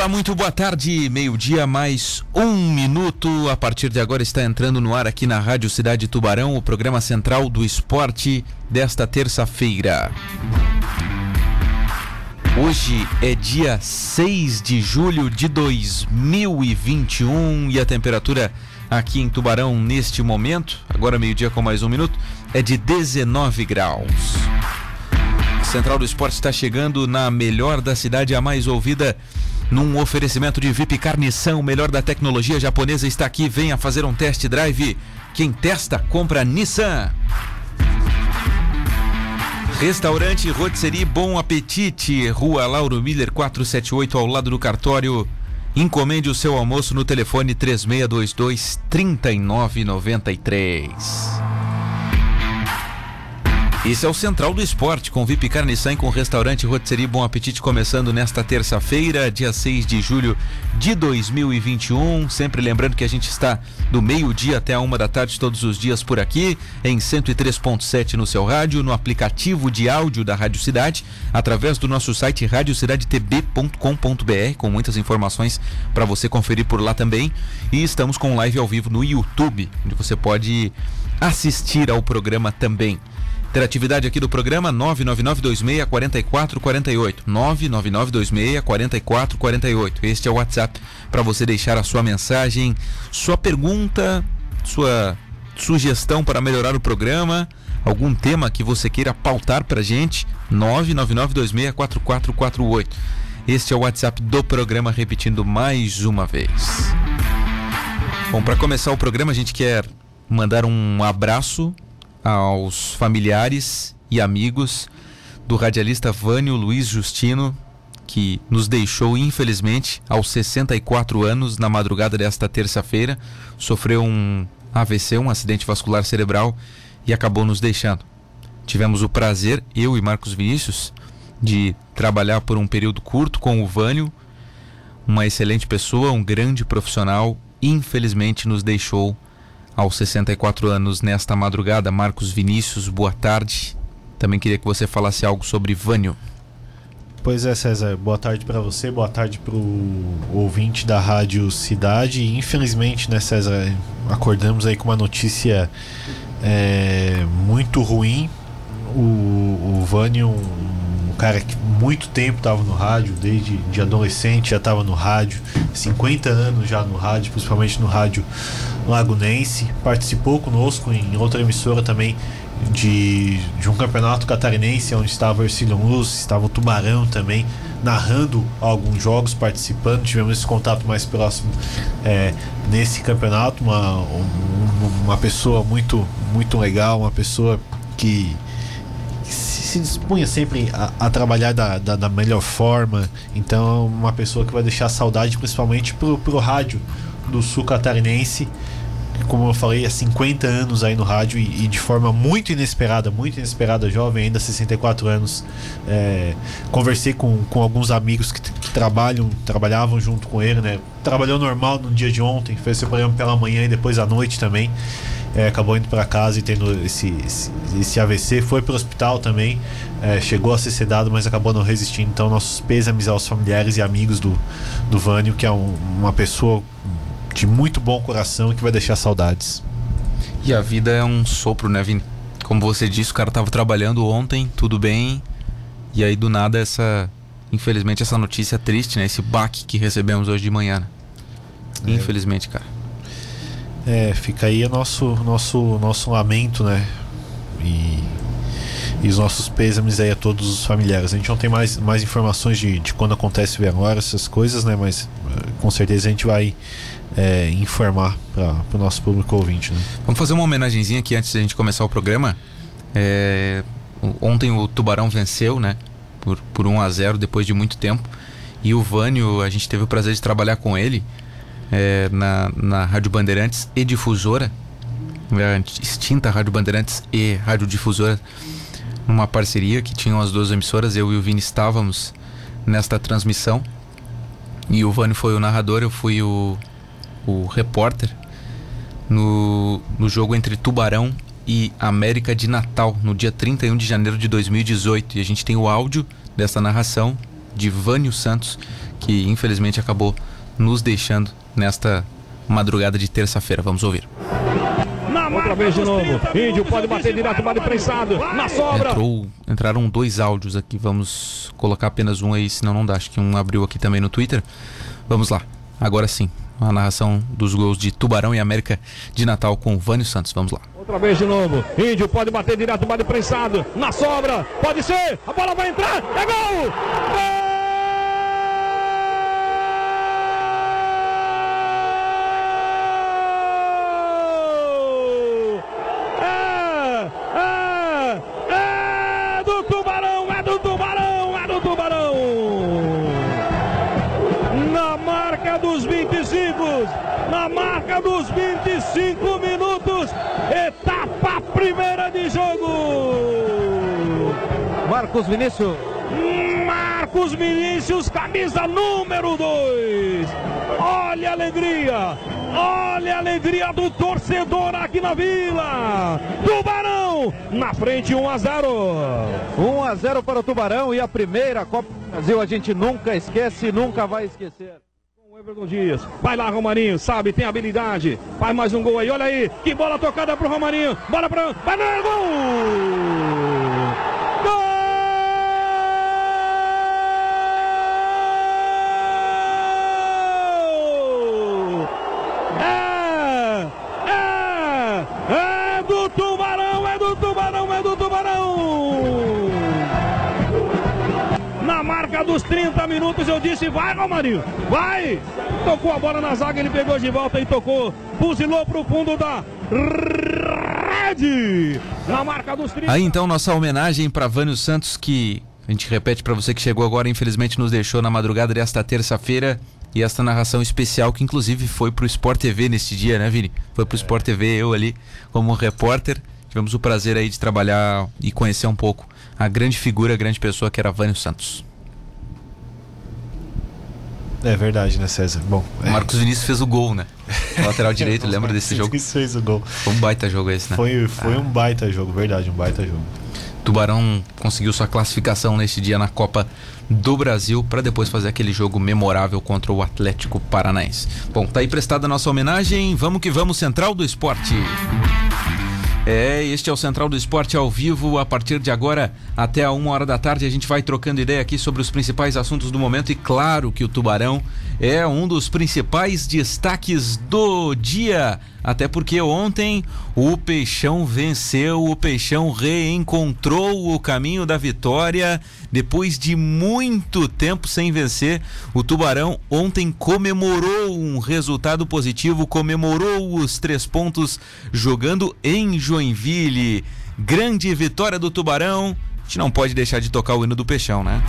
Olá, muito boa tarde. Meio-dia, mais um minuto. A partir de agora está entrando no ar aqui na Rádio Cidade Tubarão o programa central do esporte desta terça-feira. Hoje é dia 6 de julho de 2021 e a temperatura aqui em Tubarão neste momento, agora meio-dia com mais um minuto, é de 19 graus. Central do Esporte está chegando na melhor da cidade, a mais ouvida num oferecimento de VIP Carnição, melhor da tecnologia japonesa está aqui. Venha fazer um test drive. Quem testa, compra Nissan. Restaurante Rotisserie Bom Apetite, Rua Lauro Miller 478, ao lado do cartório. Encomende o seu almoço no telefone 3622 3993. Esse é o Central do Esporte, com VIP Carniçan com o restaurante Rotisserie Bom Apetite começando nesta terça-feira, dia 6 de julho de 2021. Sempre lembrando que a gente está do meio-dia até a uma da tarde todos os dias por aqui, em 103.7 no seu rádio, no aplicativo de áudio da Rádio Cidade, através do nosso site radiocidadetb.com.br, com muitas informações para você conferir por lá também. E estamos com live ao vivo no YouTube, onde você pode assistir ao programa também. Interatividade aqui do programa 999264448. 999264448. Este é o WhatsApp para você deixar a sua mensagem, sua pergunta, sua sugestão para melhorar o programa, algum tema que você queira pautar para gente. 999264448. Este é o WhatsApp do programa, repetindo mais uma vez. Bom, para começar o programa, a gente quer mandar um abraço aos familiares e amigos do radialista Vânio Luiz Justino, que nos deixou, infelizmente, aos 64 anos, na madrugada desta terça-feira. Sofreu um AVC, um acidente vascular cerebral, e acabou nos deixando. Tivemos o prazer, eu e Marcos Vinícius, de trabalhar por um período curto com o Vânio, uma excelente pessoa, um grande profissional, infelizmente nos deixou aos 64 anos nesta madrugada. Marcos Vinícius, boa tarde. Também queria que você falasse algo sobre Vânio. Pois é, César, boa tarde para você, boa tarde para o ouvinte da Rádio Cidade. Infelizmente, né, César, acordamos aí com uma notícia é, muito ruim. O, o Vânio, um cara que muito tempo estava no rádio, desde de adolescente já estava no rádio, 50 anos já no rádio, principalmente no rádio lagunense, participou conosco em outra emissora também de, de um campeonato catarinense onde estava o Ercílio Luz, estava o Tubarão também, narrando alguns jogos, participando, tivemos esse contato mais próximo é, nesse campeonato, uma, uma pessoa muito, muito legal, uma pessoa que se dispunha sempre a, a trabalhar da, da, da, melhor forma. Então, uma pessoa que vai deixar saudade, principalmente pro, pro rádio do sul catarinense como eu falei, há 50 anos aí no rádio e, e, de forma muito inesperada, muito inesperada, jovem, ainda 64 anos. É, conversei com, com alguns amigos que, que, trabalham, trabalhavam junto com ele, né? Trabalhou normal no dia de ontem, fez seu programa pela manhã e depois à noite também. É, acabou indo para casa e tendo esse, esse, esse, AVC, foi para o hospital também, é, chegou a ser sedado, mas acabou não resistindo. Então, nossos pêsames aos familiares e amigos do, do Vânio, que é um, uma pessoa de muito bom coração e que vai deixar saudades. E a vida é um sopro, né, Vini? Como você disse, o cara tava trabalhando ontem, tudo bem, e aí do nada essa, infelizmente essa notícia triste, né? Esse baque que recebemos hoje de manhã. Né? É. Infelizmente, cara. É, fica aí o nosso nosso nosso lamento, né? E, e os nossos pêsames aí a todos os familiares. A gente não tem mais, mais informações de, de quando acontece o agora essas coisas, né? Mas eh, com certeza a gente vai é, informar para o nosso público ouvinte. Né? Vamos fazer uma homenagenzinha aqui antes da gente começar o programa. É, ontem o Tubarão venceu, né? Por, por 1 a 0 depois de muito tempo. E o Vânio, a gente teve o prazer de trabalhar com ele é, na, na Rádio Bandeirantes e Difusora, a extinta Rádio Bandeirantes e Rádio Difusora, numa parceria que tinham as duas emissoras. Eu e o Vini estávamos nesta transmissão. E o Vânio foi o narrador, eu fui o, o repórter, no, no jogo entre Tubarão e América de Natal, no dia 31 de janeiro de 2018. E a gente tem o áudio dessa narração de Vânio Santos, que infelizmente acabou nos deixando nesta madrugada de terça-feira. Vamos ouvir. Outra vez de novo. Índio pode bater direto, bate prensado. Na sobra. Entrou, entraram dois áudios aqui. Vamos colocar apenas um aí, senão não dá. Acho que um abriu aqui também no Twitter. Vamos lá. Agora sim. A narração dos gols de Tubarão e América de Natal com Vânio Santos. Vamos lá. Outra vez de novo. Índio pode bater direto, bate prensado. Na sobra. Pode ser. A bola vai entrar. É gol! Gol! Dos 25 minutos, etapa primeira de jogo. Marcos Vinícius. Marcos Vinícius, camisa número 2. Olha a alegria, olha a alegria do torcedor aqui na Vila. Tubarão na frente 1 a 0. 1 a 0 para o Tubarão e a primeira Copa do Brasil a gente nunca esquece, nunca vai esquecer. Everton Dias. Vai lá, Romarinho. Sabe, tem habilidade. Faz mais um gol aí. Olha aí. Que bola tocada pro Romarinho. Bola pra. Vai gol! Gol! Dos 30 minutos eu disse, vai Romarinho, vai! Tocou a bola na zaga, ele pegou de volta e tocou, fuzilou pro fundo da rede! Na marca dos 30. Aí então nossa homenagem para Vânio Santos que a gente repete para você que chegou agora, infelizmente nos deixou na madrugada desta terça-feira. E esta narração especial que inclusive foi pro Sport TV neste dia, né, Vini? Foi pro Sport TV, eu ali como repórter. Tivemos o prazer aí de trabalhar e conhecer um pouco a grande figura, a grande pessoa que era Vânio Santos. É verdade, né, César? Bom. É. Marcos Vinícius fez o gol, né? O lateral direito, lembra desse jogo? Vinícius fez o gol. Foi um baita jogo esse, né? Foi, foi ah. um baita jogo, verdade, um baita jogo. Tubarão conseguiu sua classificação neste dia na Copa do Brasil para depois fazer aquele jogo memorável contra o Atlético Paranaense. Bom, tá aí prestada a nossa homenagem. Vamos que vamos, Central do Esporte. É, este é o Central do Esporte ao vivo. A partir de agora, até a uma hora da tarde, a gente vai trocando ideia aqui sobre os principais assuntos do momento. E claro que o Tubarão é um dos principais destaques do dia. Até porque ontem o Peixão venceu, o Peixão reencontrou o caminho da vitória depois de muito tempo sem vencer. O Tubarão ontem comemorou um resultado positivo, comemorou os três pontos jogando em Joinville. Grande vitória do Tubarão. A gente não pode deixar de tocar o hino do Peixão, né?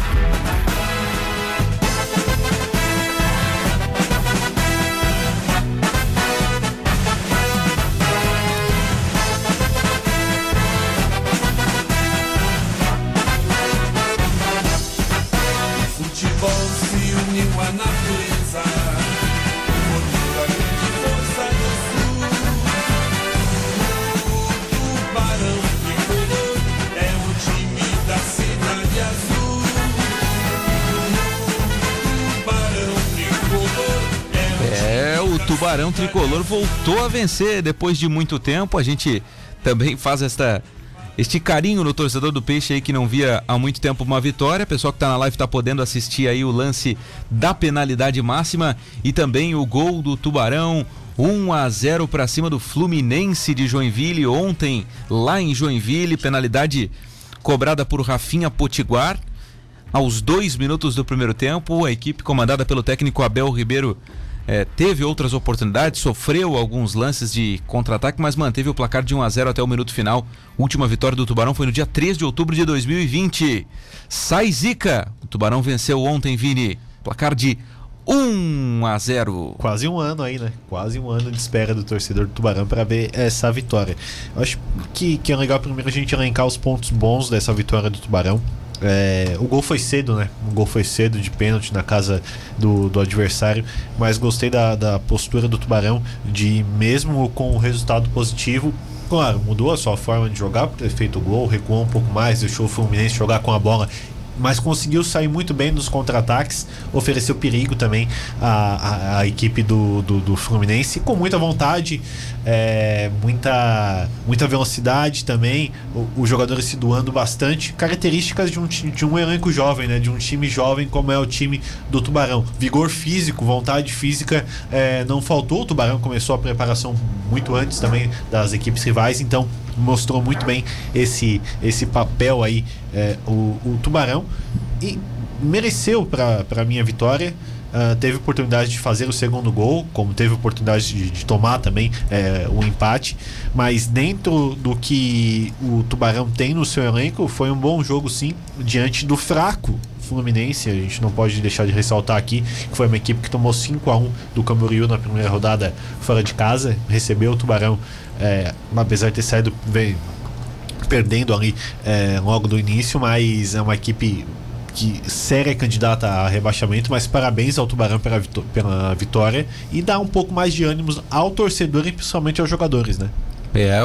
Tubarão Tricolor voltou a vencer depois de muito tempo. A gente também faz esta este carinho no torcedor do Peixe aí que não via há muito tempo uma vitória. Pessoal que está na live está podendo assistir aí o lance da penalidade máxima e também o gol do Tubarão. 1 a 0 para cima do Fluminense de Joinville ontem lá em Joinville, penalidade cobrada por Rafinha Potiguar. Aos dois minutos do primeiro tempo, a equipe comandada pelo técnico Abel Ribeiro é, teve outras oportunidades, sofreu alguns lances de contra-ataque, mas manteve o placar de 1 a 0 até o minuto final. Última vitória do Tubarão foi no dia 3 de outubro de 2020. Sai zica! O Tubarão venceu ontem, Vini. Placar de 1 a 0. Quase um ano aí, né? Quase um ano de espera do torcedor do Tubarão para ver essa vitória. Eu acho que, que é legal primeiro a gente elencar os pontos bons dessa vitória do Tubarão. É, o gol foi cedo, né? O gol foi cedo de pênalti na casa do, do adversário, mas gostei da, da postura do Tubarão de, mesmo com o resultado positivo, claro, mudou a sua forma de jogar por ter feito o gol, recuou um pouco mais, deixou o Fluminense jogar com a bola mas conseguiu sair muito bem nos contra-ataques, ofereceu perigo também à, à, à equipe do, do, do, Fluminense, com muita vontade, é, muita, muita velocidade também, os jogadores se doando bastante, características de um, de um elenco jovem, né, de um time jovem como é o time do Tubarão. Vigor físico, vontade física é, não faltou, o Tubarão começou a preparação muito antes também das equipes rivais, então mostrou muito bem esse, esse papel aí, é, o, o Tubarão, e mereceu para a minha vitória. Uh, teve oportunidade de fazer o segundo gol, como teve oportunidade de, de tomar também é, o empate, mas dentro do que o Tubarão tem no seu elenco, foi um bom jogo sim, diante do fraco Fluminense. A gente não pode deixar de ressaltar aqui que foi uma equipe que tomou 5 a 1 do Camboriú na primeira rodada fora de casa, recebeu o Tubarão é, apesar de ter saído perdendo ali é, logo do início, mas é uma equipe que séria candidata a rebaixamento, mas parabéns ao Tubarão pela, pela vitória e dá um pouco mais de ânimos ao torcedor e principalmente aos jogadores, né? É,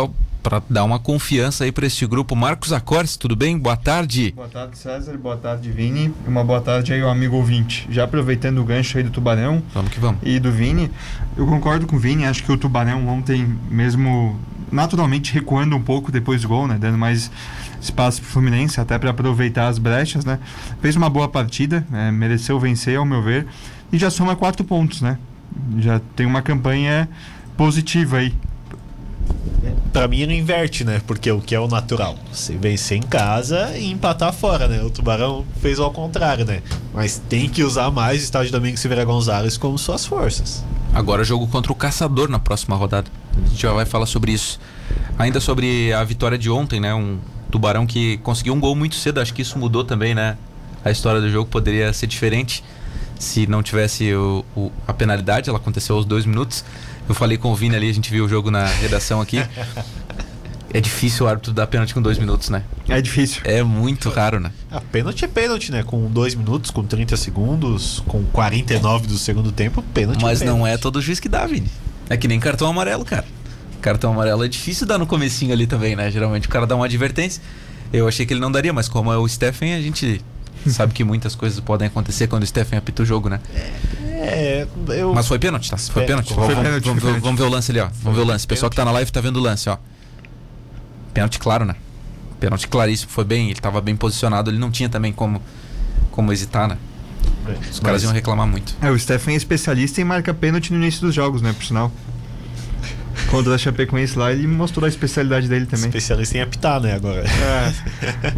para dar uma confiança aí para este grupo. Marcos Acordes, tudo bem? Boa tarde. Boa tarde, César. Boa tarde, Vini. Uma boa tarde aí ao amigo ouvinte. Já aproveitando o gancho aí do Tubarão. Vamos que vamos. E do Vini, eu concordo com o Vini. Acho que o Tubarão ontem, mesmo naturalmente recuando um pouco depois do gol, né? Dando mais espaço para o Fluminense, até para aproveitar as brechas, né? Fez uma boa partida, né? mereceu vencer, ao meu ver. E já soma quatro pontos, né? Já tem uma campanha positiva aí Pra mim não inverte, né? Porque o que é o natural? Você vencer em casa e empatar fora, né? O Tubarão fez ao contrário, né? Mas tem que usar mais o estádio Domingos Silveira Gonzalez como suas forças. Agora jogo contra o Caçador na próxima rodada. A gente já vai falar sobre isso. Ainda sobre a vitória de ontem, né? Um Tubarão que conseguiu um gol muito cedo. Acho que isso mudou também, né? A história do jogo poderia ser diferente se não tivesse o, o, a penalidade. Ela aconteceu aos dois minutos. Eu falei com o Vini ali, a gente viu o jogo na redação aqui. É difícil o árbitro dar pênalti com dois minutos, né? É difícil. É muito raro, né? A pênalti é pênalti, né? Com dois minutos, com 30 segundos, com 49 do segundo tempo, pênalti Mas é pênalti. não é todo juiz que dá, Vini. É que nem cartão amarelo, cara. Cartão amarelo é difícil dar no comecinho ali também, né? Geralmente o cara dá uma advertência. Eu achei que ele não daria, mas como é o Stephen, a gente sabe que muitas coisas podem acontecer quando o Stephen apita o jogo, né? É, eu... Mas foi pênalti, tá? Foi pênalti. Foi vamos, pênalti, vamos, foi vamos, ver o lance ali, ó. Vamos ver o lance. O pessoal que tá na live tá vendo o lance, ó. Pênalti claro, né? Pênalti claríssimo. Foi bem, ele tava bem posicionado, ele não tinha também como, como hesitar, né? Os caras iam reclamar muito. É, o Stephen é especialista em marcar pênalti no início dos jogos, né? Por sinal. Contra a Chapecoense lá, ele mostrou a especialidade dele também. Especialista em apitar, né, agora. É.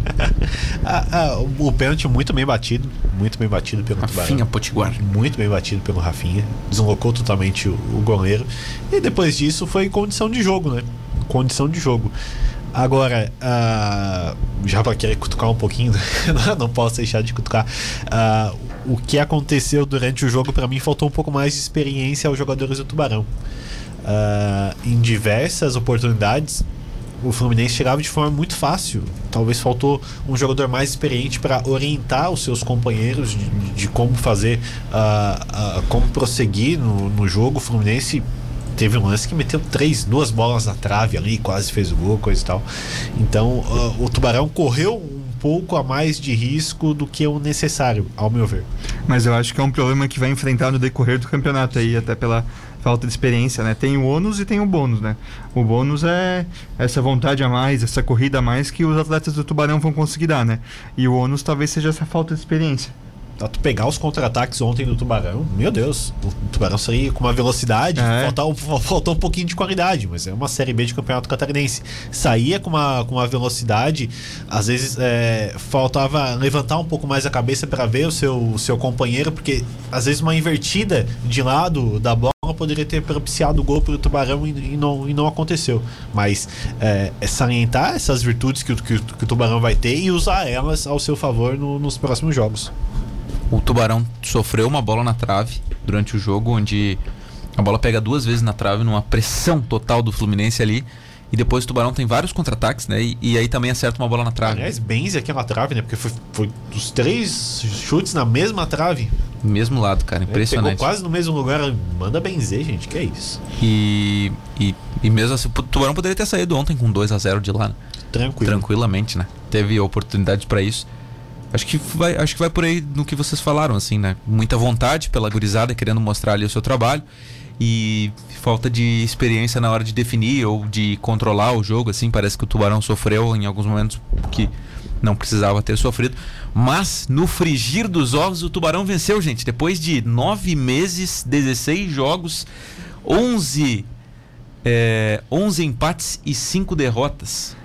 ah, ah, o, pênalti muito bem batido, muito bem batido pelo Rafinha Tubarão. Potiguar. Muito bem batido pelo Rafinha. Deslocou totalmente o, o goleiro. E depois disso foi condição de jogo, né? Condição de jogo. Agora, uh, já para querer cutucar um pouquinho, não posso deixar de cutucar. Uh, o que aconteceu durante o jogo, para mim, faltou um pouco mais de experiência aos jogadores do Tubarão. Uh, em diversas oportunidades, o Fluminense chegava de forma muito fácil. Talvez faltou um jogador mais experiente para orientar os seus companheiros de, de como fazer, uh, uh, como prosseguir no, no jogo. O Fluminense teve um lance que meteu três, duas bolas na trave ali, quase fez o gol, coisa e tal. Então uh, o Tubarão correu um pouco a mais de risco do que o necessário, ao meu ver. Mas eu acho que é um problema que vai enfrentar no decorrer do campeonato aí, até pela falta de experiência, né? Tem o ônus e tem o bônus, né? O bônus é essa vontade a mais, essa corrida a mais que os atletas do Tubarão vão conseguir dar, né? E o ônus talvez seja essa falta de experiência tu pegar os contra-ataques ontem do Tubarão, meu Deus, o Tubarão saiu com uma velocidade, é. faltou, faltou um pouquinho de qualidade, mas é uma Série B de Campeonato Catarinense. Saía com uma, com uma velocidade, às vezes é, faltava levantar um pouco mais a cabeça para ver o seu, o seu companheiro, porque às vezes uma invertida de lado da bola poderia ter propiciado o gol para o Tubarão e, e, não, e não aconteceu. Mas é, é salientar essas virtudes que, que, que, o Tubarão vai ter e usar elas ao seu favor no, nos próximos jogos o Tubarão sofreu uma bola na trave durante o jogo, onde a bola pega duas vezes na trave, numa pressão total do Fluminense ali. E depois o Tubarão tem vários contra-ataques, né? E, e, aí também acerta uma bola na trave. Aliás, benze aquela trave, né? Porque foi, foi os três chutes na mesma trave. Mesmo lado, cara. Impressionante. pegou quase no mesmo lugar. Manda benzer, gente. Que é isso. E, e, e mesmo assim, o Tubarão poderia ter saído ontem com 2 a 0 de lá. Né? Tranquilo. Tranquilamente, né? Teve oportunidade para isso. Acho que vai, acho que vai por aí no que vocês falaram, assim, né? Muita vontade pela gurizada, querendo mostrar ali o seu trabalho e falta de experiência na hora de definir ou de controlar o jogo, assim. Parece que o Tubarão sofreu em alguns momentos que não precisava ter sofrido. Mas no frigir dos ovos, o Tubarão venceu, gente. Depois de nove meses, 16 jogos, 11, é, 11 empates e 5 derrotas.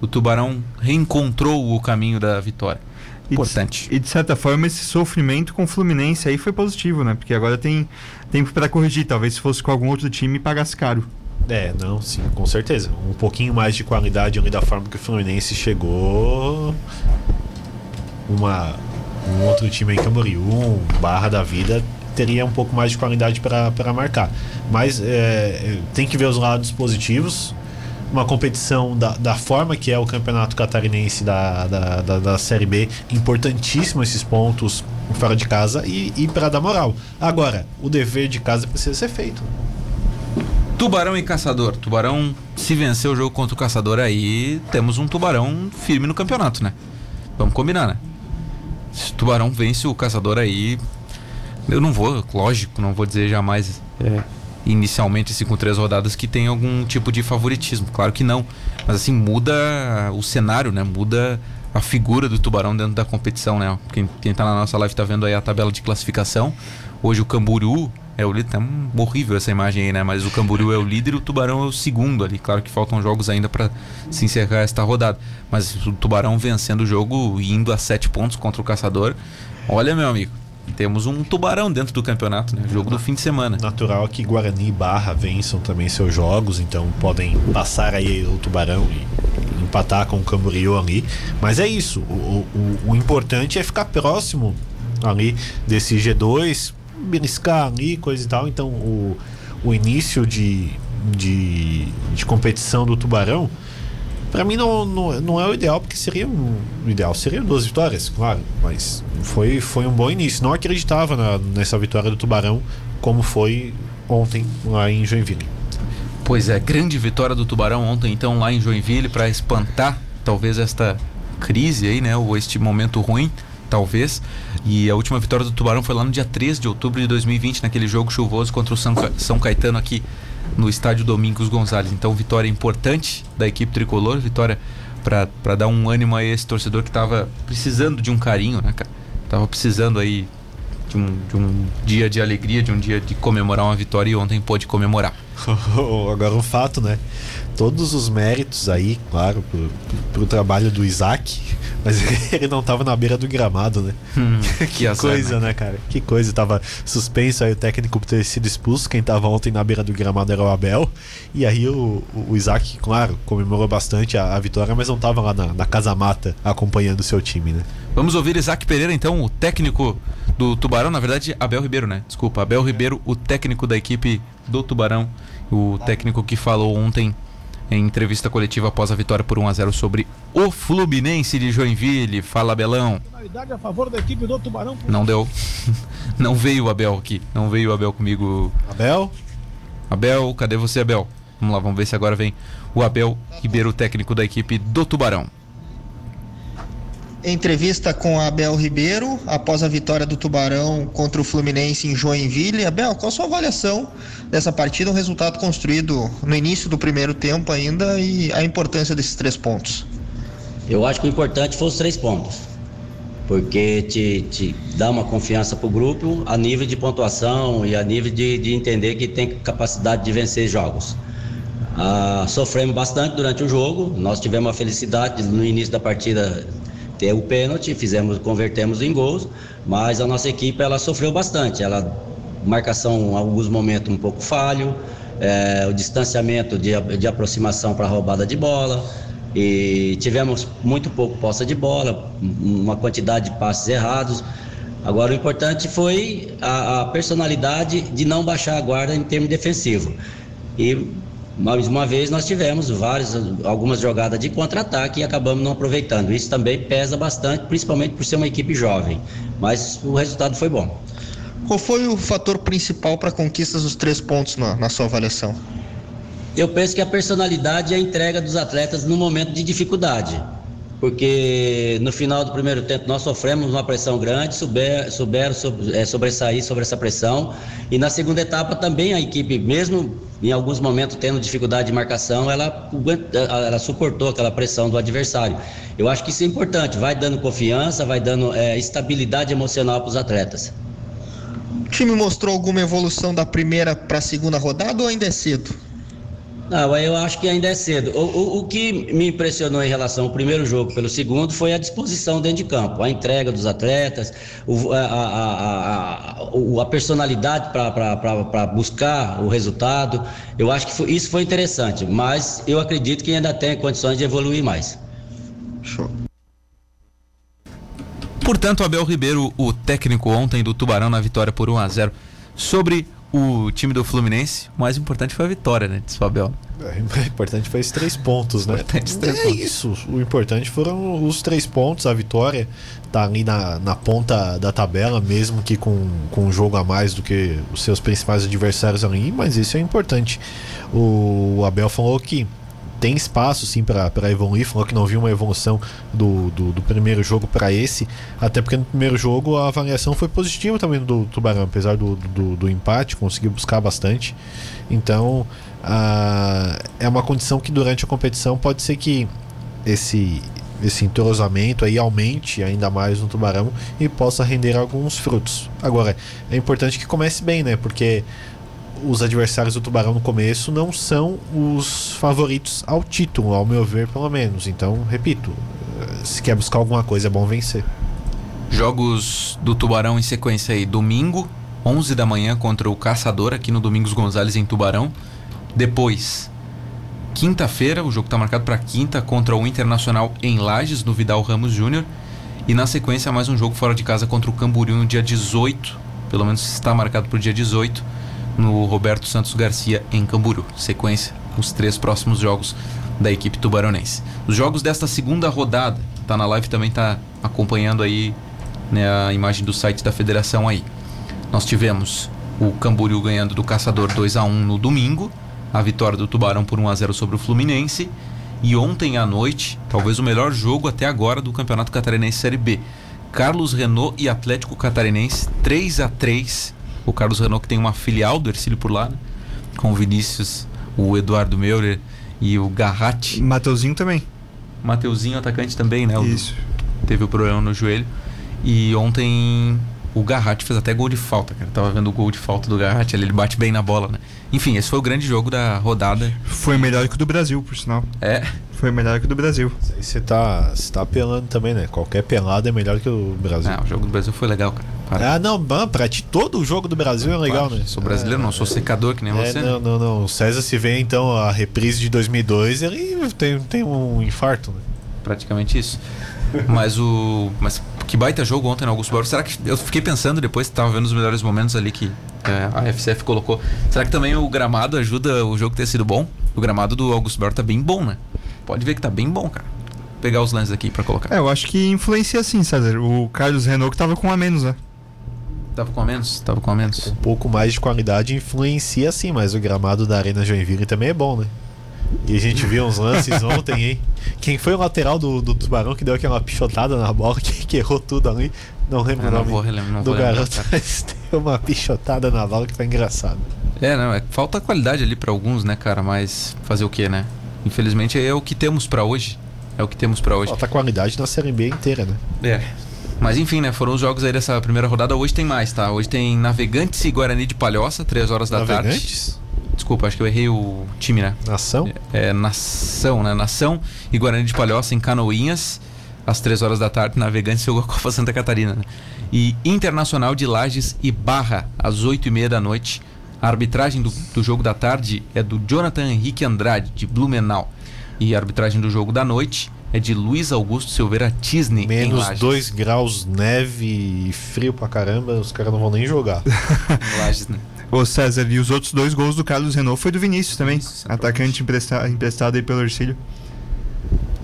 O Tubarão reencontrou o caminho da vitória. Importante. E de, e de certa forma, esse sofrimento com o Fluminense aí foi positivo, né? Porque agora tem tempo para corrigir. Talvez se fosse com algum outro time, pagasse caro. É, não, sim, com certeza. Um pouquinho mais de qualidade ali da forma que o Fluminense chegou. Uma, um outro time em Camboriú, um Barra da Vida, teria um pouco mais de qualidade para marcar. Mas é, tem que ver os lados positivos uma competição da, da forma que é o campeonato catarinense da, da, da, da Série B, importantíssimo esses pontos fora de casa e, e para dar moral. Agora, o dever de casa precisa ser feito. Tubarão e Caçador. Tubarão, se vencer o jogo contra o Caçador, aí temos um Tubarão firme no campeonato, né? Vamos combinar, né? Se o Tubarão vence o Caçador aí, eu não vou, lógico, não vou dizer jamais. É inicialmente assim, com três rodadas que tem algum tipo de favoritismo. Claro que não. Mas assim, muda o cenário, né? Muda a figura do Tubarão dentro da competição, né? Quem, quem tá na nossa live tá vendo aí a tabela de classificação. Hoje o Camburu é o líder. Tá horrível essa imagem aí, né? Mas o Camburu é o líder e o Tubarão é o segundo ali. Claro que faltam jogos ainda para se encerrar esta rodada. Mas o Tubarão vencendo o jogo, indo a sete pontos contra o Caçador. Olha, meu amigo, temos um tubarão dentro do campeonato, né? Jogo do fim de semana. Natural que Guarani e Barra vençam também seus jogos, então podem passar aí o tubarão e empatar com o Camboriú ali. Mas é isso. O, o, o importante é ficar próximo ali desse G2, beliscar ali, coisa e tal. Então o, o início de, de, de competição do Tubarão para mim não, não, não, é o ideal, porque seria um, o ideal seria duas vitórias, claro, mas foi, foi um bom início. Não acreditava na, nessa vitória do Tubarão como foi ontem lá em Joinville. Pois é, grande vitória do Tubarão ontem então lá em Joinville para espantar talvez esta crise aí, né, ou este momento ruim talvez. E a última vitória do Tubarão foi lá no dia 3 de outubro de 2020, naquele jogo chuvoso contra o São, São Caetano aqui no estádio Domingos Gonzalez. Então, vitória importante da equipe tricolor, vitória para dar um ânimo a esse torcedor que estava precisando de um carinho, né, cara? Tava precisando aí de um, de um dia de alegria, de um dia de comemorar uma vitória e ontem pôde comemorar. Agora um fato, né? Todos os méritos aí, claro, pro, pro trabalho do Isaac, mas ele não tava na beira do gramado, né? Hum, que, que azar, coisa, né? né? cara? Que coisa. Tava suspenso aí o técnico por ter sido expulso. Quem tava ontem na beira do gramado era o Abel. E aí o, o Isaac, claro, comemorou bastante a, a vitória, mas não tava lá na, na casa mata acompanhando o seu time, né? Vamos ouvir Isaac Pereira, então, o técnico do Tubarão, na verdade, Abel Ribeiro, né? Desculpa, Abel Ribeiro, o técnico da equipe do Tubarão, o técnico que falou ontem em entrevista coletiva após a vitória por 1 a 0 sobre o Fluminense de Joinville. Fala, Belão. a favor da equipe do Tubarão. Não deu. Não veio o Abel aqui. Não veio o Abel comigo. Abel? Abel, cadê você, Abel? Vamos lá, vamos ver se agora vem o Abel Ribeiro, técnico da equipe do Tubarão entrevista com Abel Ribeiro após a vitória do Tubarão contra o Fluminense em Joinville. Abel, qual a sua avaliação dessa partida, um resultado construído no início do primeiro tempo ainda e a importância desses três pontos? Eu acho que o importante foi os três pontos, porque te, te dá uma confiança para o grupo a nível de pontuação e a nível de, de entender que tem capacidade de vencer jogos. Ah, sofremos bastante durante o jogo, nós tivemos a felicidade no início da partida ter o pênalti, fizemos, convertemos em gols, mas a nossa equipe ela sofreu bastante. Ela marcação em alguns momentos um pouco falho, é, o distanciamento de, de aproximação para roubada de bola e tivemos muito pouco posse de bola, uma quantidade de passes errados. Agora o importante foi a, a personalidade de não baixar a guarda em termos defensivo. E mais uma vez nós tivemos várias, algumas jogadas de contra-ataque e acabamos não aproveitando. Isso também pesa bastante, principalmente por ser uma equipe jovem. Mas o resultado foi bom. Qual foi o fator principal para a conquista dos três pontos na, na sua avaliação? Eu penso que a personalidade e a entrega dos atletas no momento de dificuldade. Porque no final do primeiro tempo nós sofremos uma pressão grande, souber, souberam sobre, é, sobressair sobre essa pressão. E na segunda etapa também a equipe, mesmo em alguns momentos tendo dificuldade de marcação, ela, ela suportou aquela pressão do adversário. Eu acho que isso é importante, vai dando confiança, vai dando é, estabilidade emocional para os atletas. O time mostrou alguma evolução da primeira para a segunda rodada ou ainda é cedo? Não, eu acho que ainda é cedo. O, o, o, que me impressionou em relação ao primeiro jogo pelo segundo foi a disposição dentro de campo, a entrega dos atletas, o, a, a, a, a, personalidade para buscar o resultado. Eu acho que foi, isso foi interessante, mas eu acredito que ainda tem condições de evoluir mais. Show. Portanto, Abel Ribeiro, o técnico ontem do Tubarão na vitória por 1 a 0 sobre o time do Fluminense, o mais importante foi a vitória, né? Disse o Abel. É, o importante foi esses três pontos, né? Três é pontos. isso. O importante foram os três pontos, a vitória. Tá ali na, na ponta da tabela, mesmo que com, com um jogo a mais do que os seus principais adversários ali, mas isso é importante. O Abel falou que tem espaço sim para evoluir. Falou que não viu uma evolução do, do, do primeiro jogo para esse, até porque no primeiro jogo a avaliação foi positiva também do Tubarão, apesar do, do, do empate, conseguiu buscar bastante. Então é uma condição que durante a competição pode ser que esse esse entrosamento aí aumente ainda mais no Tubarão e possa render alguns frutos. Agora, é importante que comece bem, né? Porque os adversários do Tubarão no começo não são os favoritos ao título, ao meu ver, pelo menos. Então, repito, se quer buscar alguma coisa, é bom vencer. Jogos do Tubarão em sequência aí: domingo, 11 da manhã contra o Caçador, aqui no Domingos Gonzalez, em Tubarão. Depois, quinta-feira, o jogo está marcado para quinta contra o Internacional em Lages, no Vidal Ramos Júnior. E na sequência, mais um jogo fora de casa contra o Camboriú no dia 18. Pelo menos está marcado para o dia 18 no Roberto Santos Garcia em Camburu. Sequência, os três próximos jogos da equipe tubaronense. Os jogos desta segunda rodada, tá na live também tá acompanhando aí né, a imagem do site da federação aí. Nós tivemos o Camboriú ganhando do Caçador 2 a 1 no domingo, a vitória do Tubarão por 1 a 0 sobre o Fluminense e ontem à noite, talvez o melhor jogo até agora do Campeonato Catarinense Série B. Carlos Renault e Atlético Catarinense 3 a 3 o Carlos Renault que tem uma filial do Ercílio por lá, né? com o Vinícius, o Eduardo Meurer e o Garratti. Mateuzinho também. Mateuzinho, atacante também, né? Isso. teve o problema no joelho. E ontem o Garratti fez até gol de falta, cara. Tava vendo o gol de falta do Garratti, ele bate bem na bola, né? Enfim, esse foi o grande jogo da rodada. Foi melhor que o do Brasil, por sinal. É. Foi melhor que o do Brasil. Você tá, você tá apelando também, né? Qualquer pelada é melhor que o Brasil. Ah, o jogo do Brasil foi legal, cara. Para. Ah, não, pra ti todo o jogo do Brasil é legal, né? Sou brasileiro, é, não sou secador que nem é, você. Não, não, não. O César se vê então a reprise de 2002, ele tem, tem um infarto, né? Praticamente isso. mas o. Mas que baita jogo ontem no Augusto Bauer. Será que. Eu fiquei pensando depois, estava vendo os melhores momentos ali que é, a FCF colocou. Será que também o gramado ajuda o jogo ter sido bom? O gramado do Augusto Bauer tá bem bom, né? Pode ver que tá bem bom, cara. Vou pegar os lances aqui para colocar. É, eu acho que influencia sim, César. O Carlos Renault que tava com a menos, né? Tava com a menos? Tava com a menos. Um pouco mais de qualidade influencia sim, mas o gramado da Arena Joinville também é bom, né? E a gente viu uns lances ontem, hein? Quem foi o lateral do, do Tubarão que deu aquela pichotada na bola, que, que errou tudo ali? Não lembro Eu o nome vou relembrar, não do lembrar, garoto, cara. mas deu uma pichotada na bola que foi engraçado. É, não, é, falta qualidade ali para alguns, né, cara? Mas fazer o que, né? Infelizmente é o que temos para hoje. É o que temos para hoje. Falta qualidade na Série B inteira, né? É. Mas enfim, né? Foram os jogos aí dessa primeira rodada. Hoje tem mais, tá? Hoje tem Navegantes e Guarani de Palhoça, 3 horas da tarde. Navegantes? Desculpa, acho que eu errei o time, né? Nação? É, Nação, né? Nação e Guarani de Palhoça em Canoinhas, às 3 horas da tarde. Navegantes jogou a Copa Santa Catarina, né? E Internacional de Lages e Barra, às 8 e meia da noite. A arbitragem do, do jogo da tarde é do Jonathan Henrique Andrade, de Blumenau. E a arbitragem do jogo da noite é de Luiz Augusto Silveira Tisney, Menos Lages. 2 graus, neve e frio pra caramba, os caras não vão nem jogar. Em Lages, né? Ô César, e os outros dois gols do Carlos Renault foi do Vinícius também. Isso, atacante empresta- emprestado aí pelo Ercílio.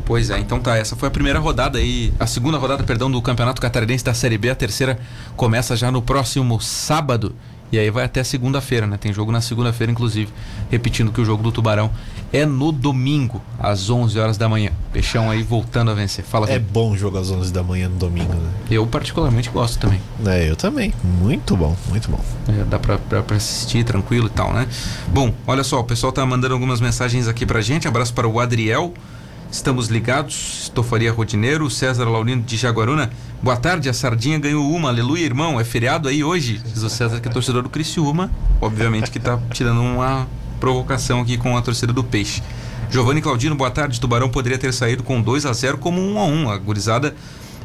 Pois é, então tá, essa foi a primeira rodada aí, a segunda rodada, perdão, do Campeonato Catarinense da Série B, a terceira começa já no próximo sábado E aí vai até segunda-feira, né? Tem jogo na segunda-feira, inclusive. Repetindo que o jogo do Tubarão é no domingo, às 11 horas da manhã. Peixão aí voltando a vencer. Fala É Vini. bom jogo às 11 da manhã no domingo, né? Eu particularmente gosto também. É, eu também. Muito bom, muito bom. É, dá pra, pra, pra assistir tranquilo e tal, né? Bom, olha só, o pessoal tá mandando algumas mensagens aqui pra gente. Abraço para o Adriel. Estamos ligados. Estofaria Rodineiro, César Laurino de Jaguaruna. Boa tarde, a Sardinha ganhou uma. Aleluia, irmão. É feriado aí hoje. Diz o César que é torcedor do Criciúma. Obviamente que tá tirando uma provocação aqui com a torcida do Peixe. Giovanni Claudino, boa tarde. Tubarão poderia ter saído com 2 a 0 como 1 a 1 A gurizada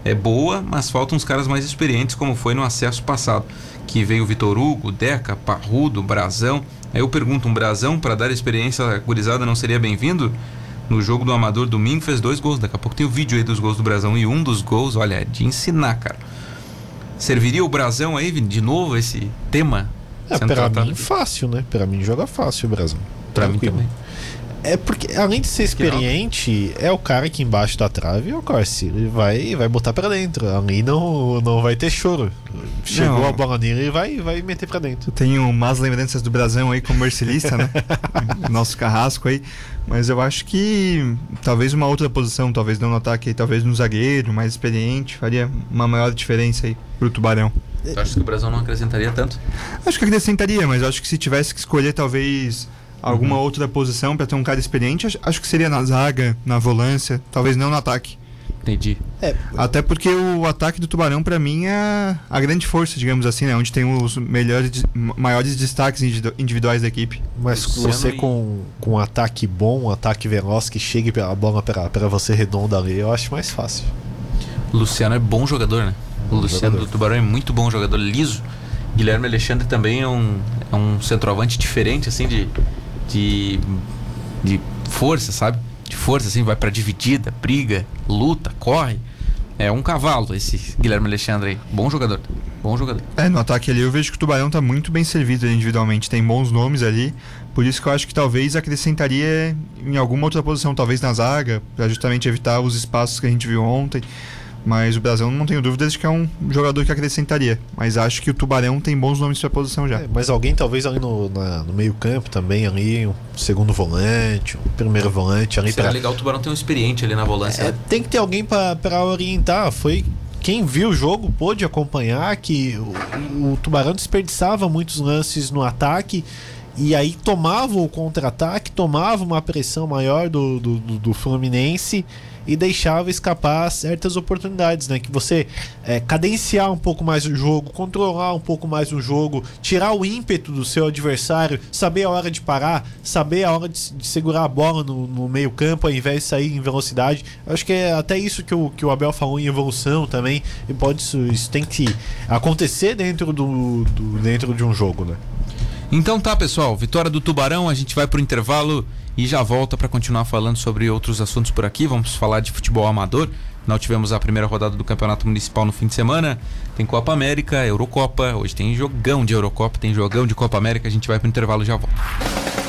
é boa, mas faltam uns caras mais experientes, como foi no acesso passado. Que veio o Vitor Hugo, Deca, Parrudo, Brazão. Aí eu pergunto, um Brazão para dar experiência à gurizada não seria bem-vindo? No jogo do Amador domingo fez dois gols. Daqui a pouco tem o vídeo aí dos gols do Brazão. E um dos gols, olha, é de ensinar, cara. Serviria o Brazão aí, de novo esse tema? É, pra mim, fácil, né? Pra mim, joga fácil o Brasil. Pra mim Tranquilo. também. É porque, além de ser experiente, é o cara que embaixo da trave é o Corsi. Ele vai, vai botar pra dentro. Ali não, não vai ter choro. Chegou Não. a bola nele e vai, vai meter pra dentro. Eu tenho umas lembranças do Brasão aí como mercilista, né? Nosso carrasco aí. Mas eu acho que talvez uma outra posição, talvez não no ataque, talvez no zagueiro, mais experiente, faria uma maior diferença aí pro Tubarão. Tu acha que o Brazão não acrescentaria tanto? Acho que acrescentaria, mas eu acho que se tivesse que escolher talvez alguma outra posição pra ter um cara experiente, acho- que seria na zaga, na volância, talvez não no ataque. Entendi. É, Até porque o ataque do Tubarão, pra mim, é a grande força, digamos assim, né? Onde tem os melhores, maiores destaques individu- individuais da equipe. mas você com, com um ataque bom, um ataque veloz que chegue pela bola pra, pra você redonda ali, eu acho mais fácil. Luciano é bom jogador, né? O Bom Luciano jogador. do Tubarão é muito bom jogador, liso. Guilherme Alexandre também é um, é um centroavante diferente, assim, de, de, de força, sabe? De força, assim, vai pra dividida, briga, luta, corre. É um cavalo esse Guilherme Alexandre aí. Bom jogador. Bom jogador. É, no ataque ali eu vejo que o Tubarão tá muito bem servido individualmente, tem bons nomes ali. Por isso que eu acho que talvez acrescentaria em alguma outra posição, talvez na zaga, pra justamente evitar os espaços que a gente viu ontem. Mas o Brasão não tenho dúvidas de que é um jogador que acrescentaria. Mas acho que o Tubarão tem bons nomes pra posição já. É, mas alguém talvez ali no, na- no meio campo também, ali, um segundo volante, um primeiro volante ali Será pra, legal o Tubarão ter um experiente ali na volância. É, né? tem que ter alguém pra pra orientar. Foi quem viu o jogo pôde acompanhar que o, o Tubarão desperdiçava muitos lances no ataque e aí tomava o contra-ataque, tomava uma pressão maior do, do, do- do Fluminense e deixava escapar certas oportunidades, né? Que você é, cadenciar um pouco mais o jogo, controlar um pouco mais o jogo, tirar o ímpeto do seu adversário, saber a hora de parar, saber a hora de, de segurar a bola no, no meio campo ao invés de sair em velocidade. Acho que é até isso que o, que o Abel falou em evolução também. E pode isso, isso tem que acontecer dentro do, do- dentro de um jogo, né? Então tá, pessoal. Vitória do Tubarão, a gente vai pro intervalo e já volta para continuar falando sobre outros assuntos por aqui. Vamos falar de futebol amador. Nós tivemos a primeira rodada do Campeonato Municipal no fim de semana. Tem Copa América, Eurocopa. Hoje tem jogão de Eurocopa, tem jogão de Copa América. A gente vai pro intervalo e já volta.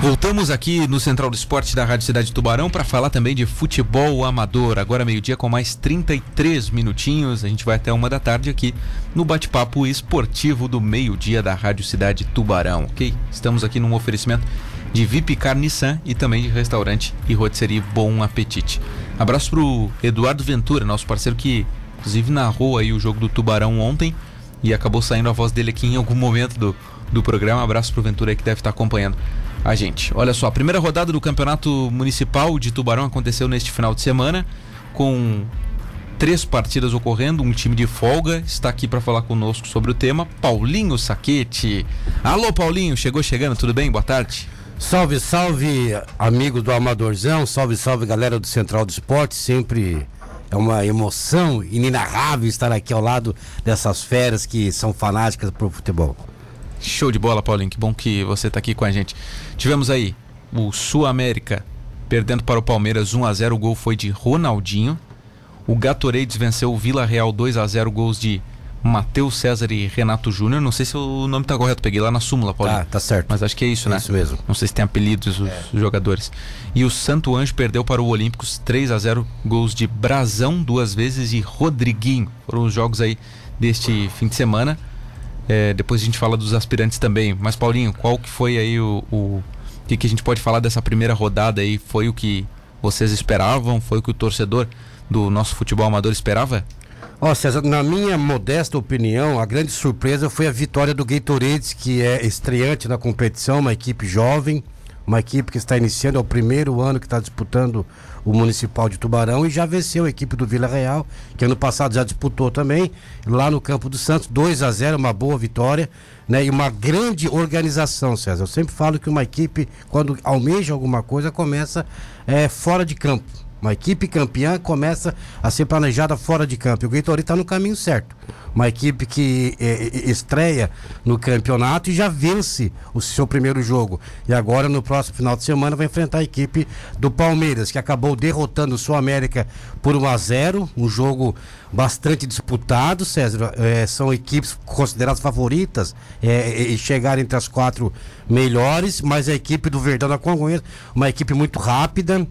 Voltamos aqui no Central do Esporte da Rádio Cidade de Tubarão para falar também de futebol amador. Agora meio-dia com mais 33 minutinhos. A gente vai até uma da tarde aqui no bate-papo esportivo do meio-dia da Rádio Cidade Tubarão, ok? Estamos aqui num oferecimento de Vipcar Nissan e também de restaurante e rotisserie Bom Apetite. Abraço pro Eduardo Ventura, nosso parceiro que inclusive narrou aí o jogo do Tubarão ontem e acabou saindo a voz dele aqui em algum momento do, do programa. Abraço pro Ventura aí que deve estar acompanhando a gente. Olha só, a primeira rodada do Campeonato Municipal de Tubarão aconteceu neste final de semana com três partidas ocorrendo, um time de folga está aqui para falar conosco sobre o tema, Paulinho Saquete. Alô Paulinho, chegou chegando, tudo bem? Boa tarde. Salve, salve, amigo do Amadorzão, salve, salve, galera do Central do Esporte. Sempre é uma emoção inenarrável estar aqui ao lado dessas feras que são fanáticas pro futebol. Show de bola, Paulinho. Que bom que você está aqui com a gente. Tivemos aí o Sul América perdendo para o Palmeiras 1 a 0. O gol foi de Ronaldinho. O Gatorades venceu o Vila Real 2 a 0. Gols de Matheus César e Renato Júnior. Não sei se o nome tá correto. Peguei lá na súmula, Paulinho. Tá, tá certo. Mas acho que é isso, É né? isso mesmo. Não sei se tem apelidos os jogadores. E o Santo Anjo perdeu para o Olímpicos 3 a 0 gols de Brazão duas vezes e Rodriguinho. Foram os jogos aí deste fim de semana. É, depois a gente fala dos aspirantes também. Mas, Paulinho, qual que foi aí o. O que, que a gente pode falar dessa primeira rodada aí? Foi o que vocês esperavam? Foi o que o torcedor do nosso futebol amador esperava? Ó, César, na minha modesta opinião, a grande surpresa foi a vitória do Gatorades, que é estreante na competição, uma equipe jovem, uma equipe que está iniciando, é o primeiro ano que está disputando o Municipal de Tubarão e já venceu a equipe do Vila Real, que ano passado já disputou também, lá no Campo do Santos, 2 a 0 uma boa vitória, né? E uma grande organização, César. Eu sempre falo que uma equipe, quando almeja alguma coisa, começa é, fora de campo. Uma equipe campeã começa a ser planejada fora de campo. O Gatorade está no caminho certo. Uma equipe que é, estreia no campeonato e já vence o seu primeiro jogo. E agora, no próximo final de semana, vai enfrentar a equipe do Palmeiras, que acabou derrotando o Sul América por 1 a 0 Um jogo bastante disputado, César. É, são equipes consideradas favoritas é, e chegar entre as quatro melhores, mas a equipe do Verdão da Congonhas, uma equipe muito rápida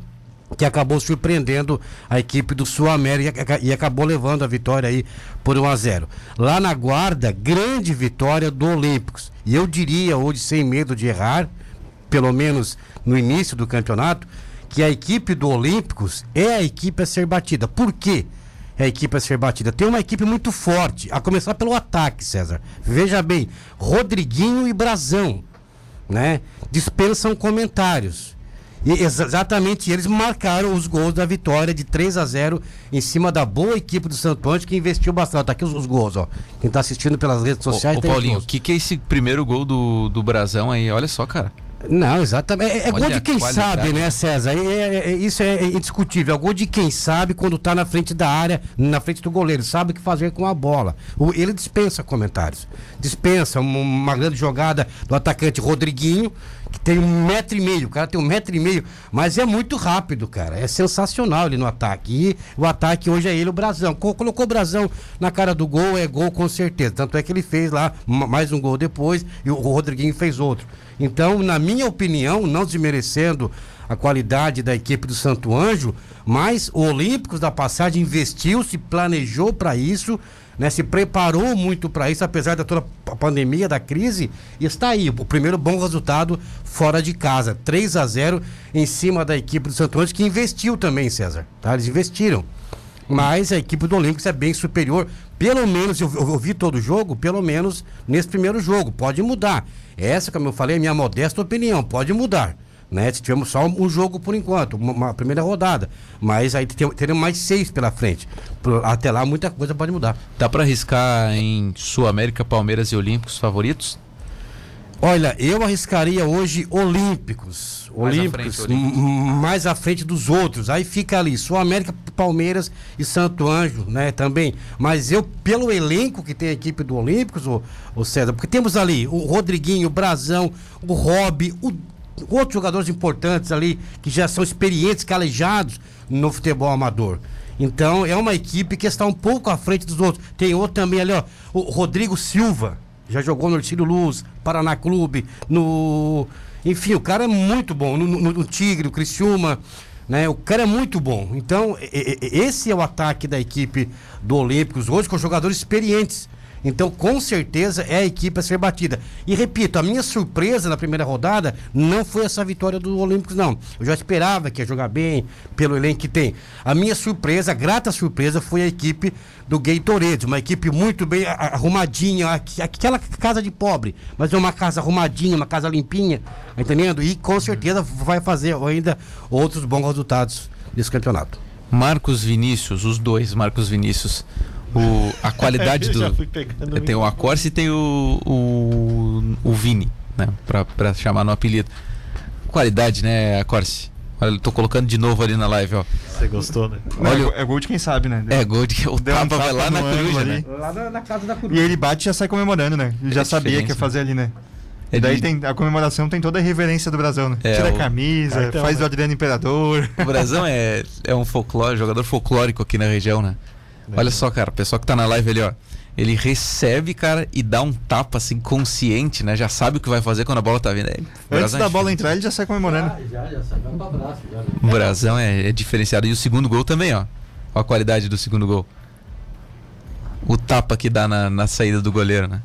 que acabou surpreendendo a equipe do Sul América e acabou levando a vitória aí por 1 a 0. Lá na Guarda, grande vitória do Olímpicos. E eu diria hoje sem medo de errar, pelo menos no início do campeonato, que a equipe do Olímpicos é a equipe a ser batida. Por quê? É a equipe a ser batida. Tem uma equipe muito forte, a começar pelo ataque, César. Veja bem, Rodriguinho e Brazão, né? Dispensam comentários. E exatamente eles marcaram os gols da vitória de 3 a 0 em cima da boa equipe do Santo que investiu bastante. Tá aqui os, os gols, ó. Quem tá assistindo pelas redes sociais. Ô, Paulinho, o que, que é esse primeiro gol do, do Brasão aí? Olha só, cara. Não, exatamente. É, é gol de quem sabe, né, César? É, é, é, isso é indiscutível. É gol de quem sabe quando tá na frente da área, na frente do goleiro. Sabe o que fazer com a bola. O, ele dispensa comentários. Dispensa uma, uma grande jogada do atacante Rodriguinho, que tem um metro e meio. O cara tem um metro e meio, mas é muito rápido, cara. É sensacional ele no ataque. E o ataque hoje é ele, o Brasão. Colocou o Brasão na cara do gol, é gol com certeza. Tanto é que ele fez lá mais um gol depois e o Rodriguinho fez outro. Então, na minha opinião, não desmerecendo a qualidade da equipe do Santo Anjo, mas o Olímpicos da passagem investiu, se planejou para isso, né, se preparou muito para isso, apesar da toda a pandemia, da crise, e está aí, o primeiro bom resultado fora de casa, 3 a 0 em cima da equipe do Santo Anjo, que investiu também, César, tá? Eles investiram. Mas a equipe do Olímpicos é bem superior, pelo menos, eu, eu, eu vi todo o jogo, pelo menos nesse primeiro jogo, pode mudar. Essa, como eu falei, é minha modesta opinião, pode mudar. Né? Tivemos só um jogo por enquanto, uma, uma primeira rodada. Mas aí teremos mais seis pela frente. Até lá muita coisa pode mudar. Dá para arriscar em Sul América, Palmeiras e Olímpicos favoritos? Olha, eu arriscaria hoje Olímpicos. Mais Olímpicos, frente, mais à frente dos outros. Aí fica ali, Sul América, Palmeiras e Santo Anjo, né? Também. Mas eu, pelo elenco que tem a equipe do Olímpicos, o, o César, porque temos ali o Rodriguinho, o Brazão, o Rob, o, outros jogadores importantes ali que já são experientes, calejados no futebol amador. Então é uma equipe que está um pouco à frente dos outros. Tem outro também ali, ó, o Rodrigo Silva já jogou no Orcílio Luz, Paraná Clube, no. Enfim, o cara é muito bom. No, no, no Tigre, o Criciúma. Né? O cara é muito bom. Então, esse é o ataque da equipe do Olímpicos hoje, com jogadores experientes. Então, com certeza, é a equipe a ser batida. E repito, a minha surpresa na primeira rodada não foi essa vitória do Olímpicos, não. Eu já esperava que ia jogar bem, pelo elenco que tem. A minha surpresa, a grata surpresa, foi a equipe do Gatorade, uma equipe muito bem arrumadinha, aquela casa de pobre, mas é uma casa arrumadinha, uma casa limpinha, tá entendendo? E com certeza vai fazer ainda outros bons resultados desse campeonato. Marcos Vinícius, os dois Marcos Vinícius o, a qualidade do. Tem o Acorce e tem o, o, o Vini, né? Pra, pra chamar no apelido. Qualidade, né, Acorce? Olha, tô colocando de novo ali na live, ó. Você gostou, né? Olha, é, é gol de quem sabe, né? É gol de quem. O tapa vai lá na coruja, né? Lá na, na, casa da coruja. E ele bate e já sai comemorando, né? Ele já é sabia que ia fazer ali, né? E daí tem, a comemoração tem toda a reverência do Brasil, né? É, Tira o... a camisa, Cartão, faz né? o Adriano Imperador. O Brasil é, é um folclore, jogador folclórico aqui na região, né? Olha só, cara, o pessoal que tá na live ali, ó. Ele recebe, cara, e dá um tapa assim consciente, né? Já sabe o que vai fazer quando a bola tá vindo. É, Antes da bola entrar, ele já sai comemorando. Já, já, já sai dando abraço. Já, né? O Brasão é, é, diferenciado. E o segundo gol também, ó. Olha a qualidade do segundo gol. O tapa que dá na, na saída do goleiro, né?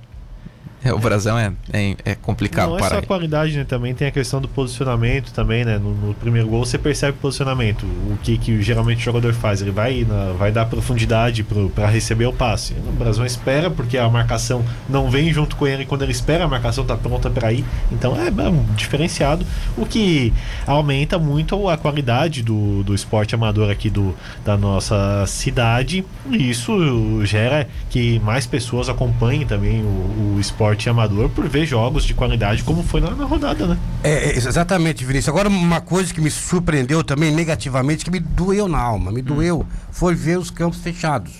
É, o Brasil é, é, é complicado Não é só a qualidade, né? Também tem a questão do posicionamento também, né? No, no primeiro gol você percebe o posicionamento. O que, que geralmente o jogador faz? Ele vai, na- vai dar profundidade para receber o passe. O Brasil espera, porque a marcação não vem junto com ele quando ele espera, a marcação tá pronta para ir. Então é, é um diferenciado, o que aumenta muito a qualidade do, do esporte amador aqui do, da nossa cidade. E isso gera que mais pessoas acompanhem também o, o esporte amador por ver jogos de qualidade como foi na, na rodada, né? É, é, exatamente, Vinícius. Agora, uma coisa que me surpreendeu também negativamente, que me doeu na alma, me doeu, foi ver os campos fechados.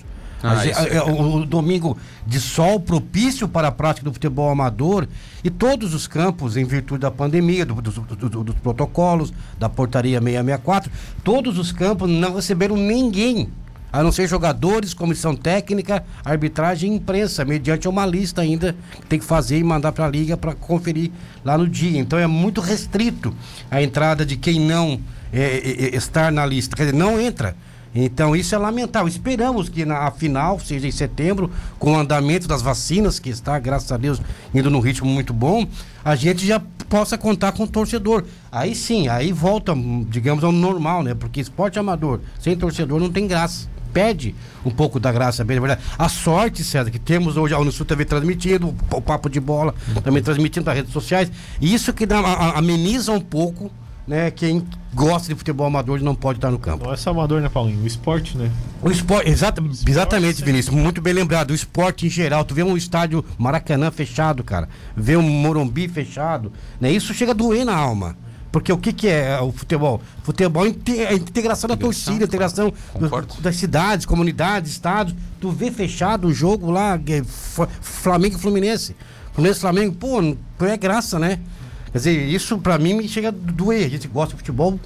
Ah, gente- é- é, o, o domingo de sol propício para a prática do futebol amador e todos os campos, em virtude da pandemia, do- dos- do- do- dos protocolos, da portaria 664, todos os campos não receberam ninguém. A não ser jogadores, comissão técnica, arbitragem e imprensa, mediante uma lista ainda que tem que fazer e mandar para a liga para conferir lá no dia. Então é muito restrito a entrada de quem não é, é, é, estar na lista. Quer dizer, não entra. Então isso é lamentável. Esperamos que na a final, seja em setembro, com o andamento das vacinas, que está, graças a Deus, indo num ritmo muito bom, a gente já possa contar com o torcedor. Aí sim, aí volta, digamos, ao normal, né? Porque esporte amador sem torcedor não tem graça. Perde um pouco da graça, bem na verdade. A sorte, César, que temos hoje a Unisul TV transmitindo, o Papo de Bola também transmitindo nas redes sociais. E isso que dá, a- ameniza um pouco, né? Quem gosta de futebol amador e não pode estar no campo. Não é só amador, né, Paulinho? O esporte, né? O esporte, exata, exatamente, Vinícius, muito bem lembrado. O esporte em geral, tu vê um estádio Maracanã fechado, cara, vê um Morumbi fechado, né? Isso chega a doer na alma. Porque o que, que é o futebol? Futebol é inte- é a integração da torcida, a integração do- das cidades, comunidades, estados. Tu vê fechado o jogo lá, é Flamengo e Fluminense. Fluminense e Flamengo, pô, não é graça, né? Quer dizer, isso pra mim me chega a doer. A gente gosta de futebol,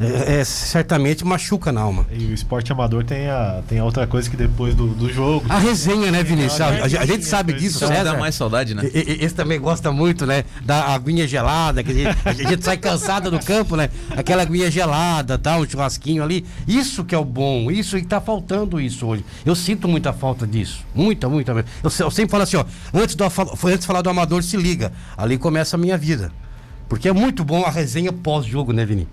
é, é, certamente machuca na alma. E o esporte amador tem a, tem a outra coisa que depois do, do jogo. A resenha, né, Vinícius? A, a- a gente sabe disso, Isso me dá mais saudade, né? E- e- Esse também gosta muito, né? Da aguinha gelada, que a gente, a gente sai cansado do campo, né? Aquela aguinha gelada, tal, um churrasquinho ali. Isso que é o bom, isso e tá faltando isso hoje. Eu sinto muita falta disso. Muita, muita mesmo. Eu, eu sempre falo assim, ó, antes, do, antes de falar do amador, se liga. Ali começa a minha vida. Porque é muito bom a resenha pós-jogo, né, Vini?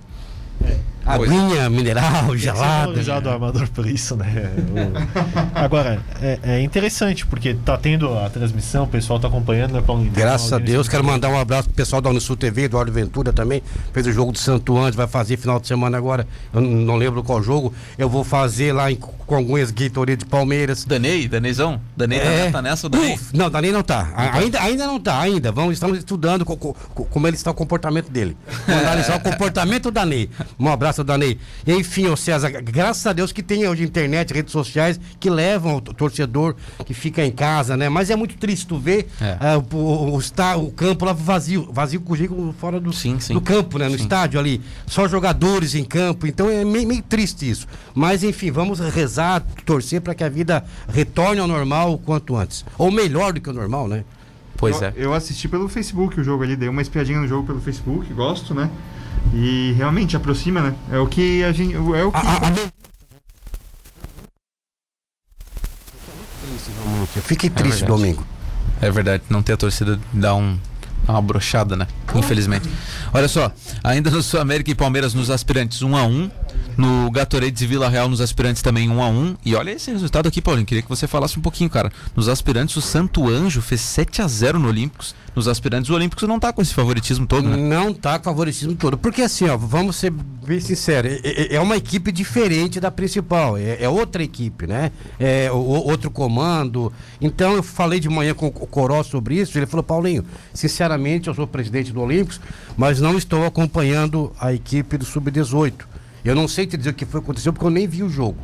Pois. Aguinha, mineral, ser gelada. valorizado o amador por isso, né? O- Agora, é, é interessante, porque tá tendo a transmissão, o pessoal tá acompanhando, né, Paulinho? Graças a Deus, do- quero mandar um abraço pro pessoal da Unisul TV, Eduardo Ventura também. Fez o jogo do Santo Andes, vai fazer final de semana agora. Eu não lembro qual jogo. Eu vou fazer lá em Congonhas, Guitoria de Palmeiras. Danei, Daneizão? Danei tá- tá nessa, o Danei? Uf, não, Danei não tá. A- ainda, ainda não tá, ainda. Vamos, estamos estudando co- co- co- como ele está o comportamento dele. Vamos analisar o comportamento do Danei. Um abraço ao Danei. E, enfim, ô César, graças a Deus que tem hoje internet, redes sociais que levam o torcedor que fica em casa, né? Mas é muito triste tu ver É. ah, o, o, o está- o campo lá vazio, vazio com fora do, Sim, sim. do campo, né? No estádio ali. Só jogadores em campo. Então é meio, meio triste isso. Mas enfim, vamos rezar, torcer para que a vida retorne ao normal o quanto antes. Ou melhor do que o normal, né? Pois eu, é. Eu assisti pelo Facebook o jogo ali, dei uma espiadinha no jogo pelo Facebook, gosto, né? E realmente aproxima, né? É o que a gente. É o que. A- a- a- Eu fiquei triste verdade. domingo. É verdade, não ter a torcida dá um dá uma brochada, né? Infelizmente. Olha só, ainda no Sul América e Palmeiras nos aspirantes 1 a 1 no Gatorade e Vila Real nos aspirantes também 1 a 1 E olha esse resultado aqui, Paulinho, queria que você falasse um pouquinho, cara. Nos aspirantes o Santo Anjo fez 7 a 0 no Olímpicos. Nos aspirantes o Olímpicos não tá com esse favoritismo todo, né? Não tá com favoritismo todo. Porque assim, ó, vamos ser bem sinceros, é- é, é uma equipe diferente da principal. É, é outra equipe, né? É outro comando. Então eu falei de manhã com o Coró sobre isso. Ele falou, Paulinho, sinceramente, eu sou presidente do Olímpicos, mas não estou acompanhando a equipe do Sub-18. Eu não sei te dizer o que foi que aconteceu, porque eu nem vi o jogo.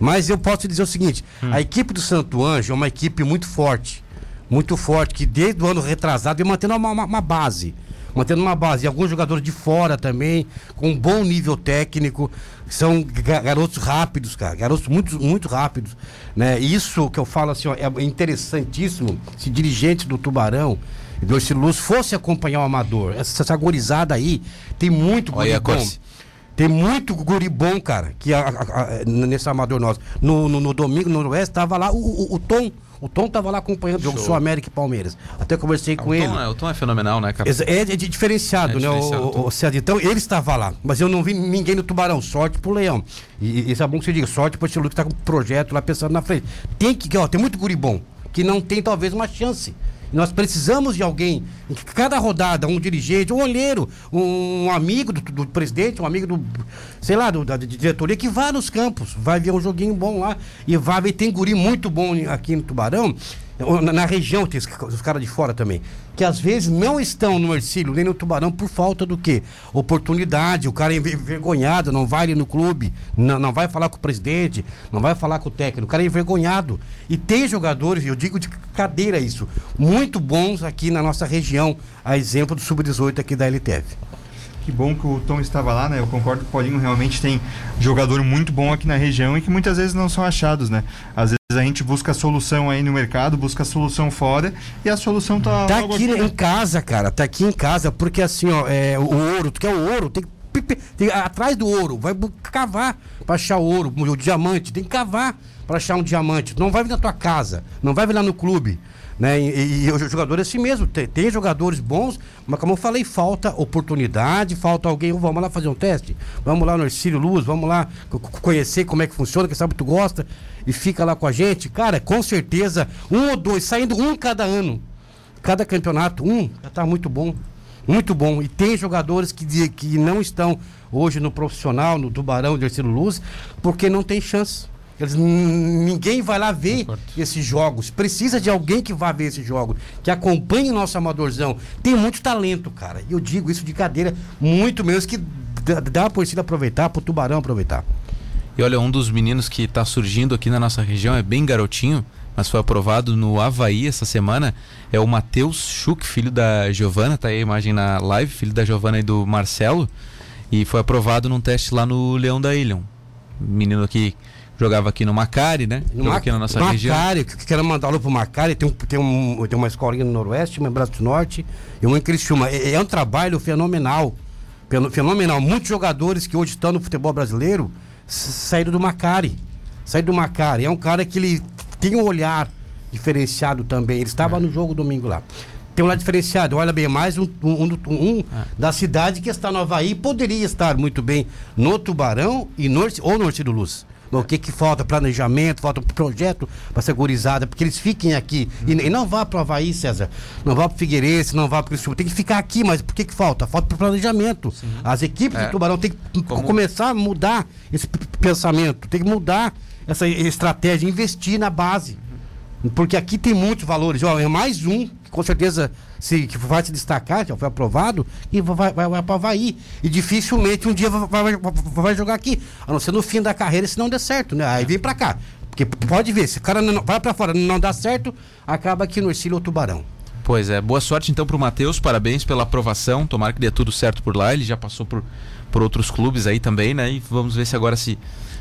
Mas eu posso te dizer o seguinte: a equipe do Santo Anjo é uma equipe muito forte muito forte, que desde o ano retrasado vem mantendo uma, uma- uma base. Mantendo uma base. E alguns jogadores de fora também, com um bom nível técnico. São ga- garotos rápidos, cara. Garotos muito, muito rápidos. Né? Isso que eu falo assim, ó, é interessantíssimo. Se dirigente do Tubarão e do Luz fosse acompanhar o amador. Essa, essa gorizada aí tem muito Olha guri bom. Corse. Tem muito guri bom, cara, que a- a- a- nesse amador nosso. No, no, no domingo, no Oeste, tava lá o, o, o Tom, O Tom tava lá acompanhando o jogo Sul América e Palmeiras. Até conversei com o ele. Tom é, o Tom é fenomenal, né, cara? É, é de- diferenciado, É né, o, o, César? Então ele estava lá, mas eu não vi ninguém no Tubarão. Sorte pro Leão. E, e isso é bom que você diga, sorte pro Estilu que tá com um projeto lá pensando na frente. Tem que, ó, tem muito guri bom, que não tem talvez uma chance. Nós precisamos de alguém, em cada rodada, um dirigente, um olheiro, um amigo do, do presidente, um amigo do, sei lá, do, da diretoria, que vá nos campos, vai ver um joguinho bom lá, e vai ver, tem guri muito bom aqui no Tubarão, na, região, tem os, caras de fora também, que às vezes não estão no Ercílio nem no Tubarão por falta do quê? Oportunidade, o cara é enver- envergonhado, não vai ali no clube, não, não vai falar com o presidente, não vai falar com o técnico, o cara é envergonhado. E tem jogadores, eu digo de cadeira isso, muito bons aqui na nossa região, a exemplo do Sub-18 aqui da LTF. Que bom que o Tom estava lá, né? Eu concordo que o Paulinho realmente tem jogador muito bom aqui na região e que muitas vezes não são achados, né? Às vezes a gente busca a solução aí no mercado, busca a solução fora e a solução tá, Tá aqui em né? casa, cara. Tá aqui em casa, porque assim, ó, é, o ouro, tu quer o ouro, tem que. atrás do ouro, vai cavar pra achar o ouro, o diamante, tem que cavar pra achar um diamante. Não vai vir na tua casa, não vai vir lá no clube. Né? E, e- e o jogador é assim mesmo, tem, tem jogadores bons, mas como eu falei, falta oportunidade, falta alguém, vamos lá fazer um teste, vamos lá no Ercílio Luz, vamos lá co- co- conhecer como é que funciona, quem sabe tu gosta, e fica lá com a gente, cara, com certeza, um ou dois, saindo um cada ano, cada campeonato, um, já tá muito bom. Muito bom. E tem jogadores que, que não estão hoje no profissional, no Tubarão de Ercílio Luz, porque não tem chance. Eles, ninguém vai lá ver esses jogos. Precisa de alguém que vá ver esses jogos, que acompanhe nosso amadorzão. Tem muito talento, cara. E eu digo isso de cadeira, muito menos que dá, por ele aproveitar, pro Tubarão aproveitar. E olha, um dos meninos que está surgindo aqui na nossa região é bem garotinho, mas foi aprovado no Havaí essa semana. É o Matheus Schuch, filho da Giovana, tá aí a imagem na live, filho da Giovana e do Marcelo. E foi aprovado num teste lá no Leão da Ilha. Um menino que jogava aqui no Macari, né? No aqui na nossa região. Macari, que- que quero mandar alô pro Macari, tem, um, tem, um, tem uma escolinha no Noroeste, uma em Braço do Norte e uma em Criciúma. É, é um trabalho fenomenal, feno- fenomenal. Muitos jogadores que hoje estão no futebol brasileiro saíram do Macari, saíram do Macari. É um cara que ele tem um olhar diferenciado também. Ele estava no jogo domingo lá. Tem um olhar diferenciado, olha bem, mais um, um, um- um da cidade que está no Havaí, poderia estar muito bem no Tubarão e no, ou no Ercílio Luz. O que que falta? Planejamento, falta um projeto para ser gurizada, porque eles fiquem aqui. E, e não vá para o Havaí, César. Não vá para Figueirense, não vá para o Tem que ficar aqui, mas por que que falta? Falta para planejamento. As equipes É. do Tubarão têm que Como- começar a mudar esse pensamento, tem que mudar essa estratégia, investir na base. Porque aqui tem muitos valores. Ó, é mais um que com certeza se, que vai se destacar, já foi aprovado, e vai, vai, vai para Havaí. E dificilmente um dia vai, vai, vai- jogar aqui. A não ser no fim da carreira, se não der certo, né? Aí vem para cá. Porque pode ver, se o cara não, vai para fora não dá certo, acaba aqui no Ercílio ou Tubarão. Pois é, boa sorte então pro Matheus, parabéns pela aprovação, tomara que dê tudo certo por lá, ele já passou por, por outros clubes aí também, né? E vamos ver se agora se,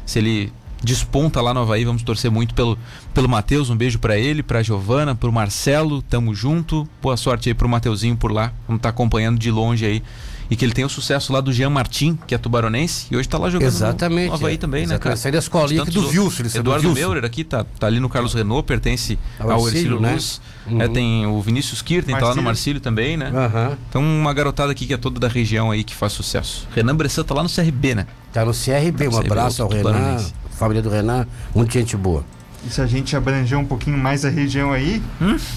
se ele desponta lá no Havaí, vamos torcer muito pelo, pelo Matheus, um beijo pra ele, pra Giovana, pro Marcelo, tamo junto, boa sorte aí pro Mateuzinho por lá, vamos estar acompanhando de longe aí. E que ele tenha o sucesso lá do Jean Martin, que é tubaronense, e hoje tá lá jogando no- Exatamente, no Havaí é. também, né, Exatamente. cara? Saiu da escolinha aqui do do Eduardo. Meurer aqui, tá, tá ali no Carlos Renault, pertence Ao ao Ercílio, né? Luz. Uhum. É, tem o Vinícius Kirten, tá lá no Marcílio. Também, né? Aham. Então, uma garotada aqui que é toda da região aí que faz sucesso. Renan Bressan tá lá no CRB, né? Tá no CRB, um CRB, abraço ao Renan, tubaronense. Família do Renan, muita gente boa. E se a gente abranger um pouquinho mais a região aí,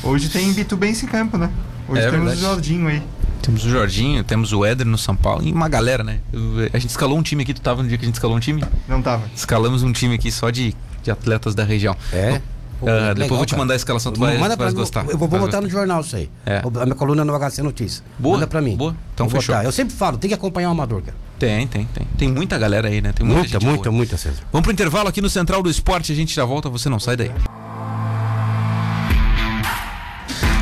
hoje tem Bitubense em campo, né? Hoje Hum? É temos verdade. o Jordinho aí. Temos o Jorginho, temos o Éder no São Paulo e uma galera, né? Eu- a gente escalou um time aqui, tu tava no dia que a gente escalou um time? Não tava. Escalamos um time aqui só de, de atletas da região. É? Pô, Ah, legal, depois eu vou te mandar a escalação, tu vai, Manda tu pra- gostar. Eu vou, vou botar no gostar. jornal isso aí. É. A minha coluna no HC Notícias. Boa, Manda pra mim. boa. Então Vou fechou. botar. Eu sempre falo, tem que acompanhar o amador, cara. Tem, tem, tem. Tem muita galera aí, né? Tem muita, Muita, muita, boa. muita, César. Vamos pro intervalo aqui no Central do Esporte, a gente já volta, você não sai daí.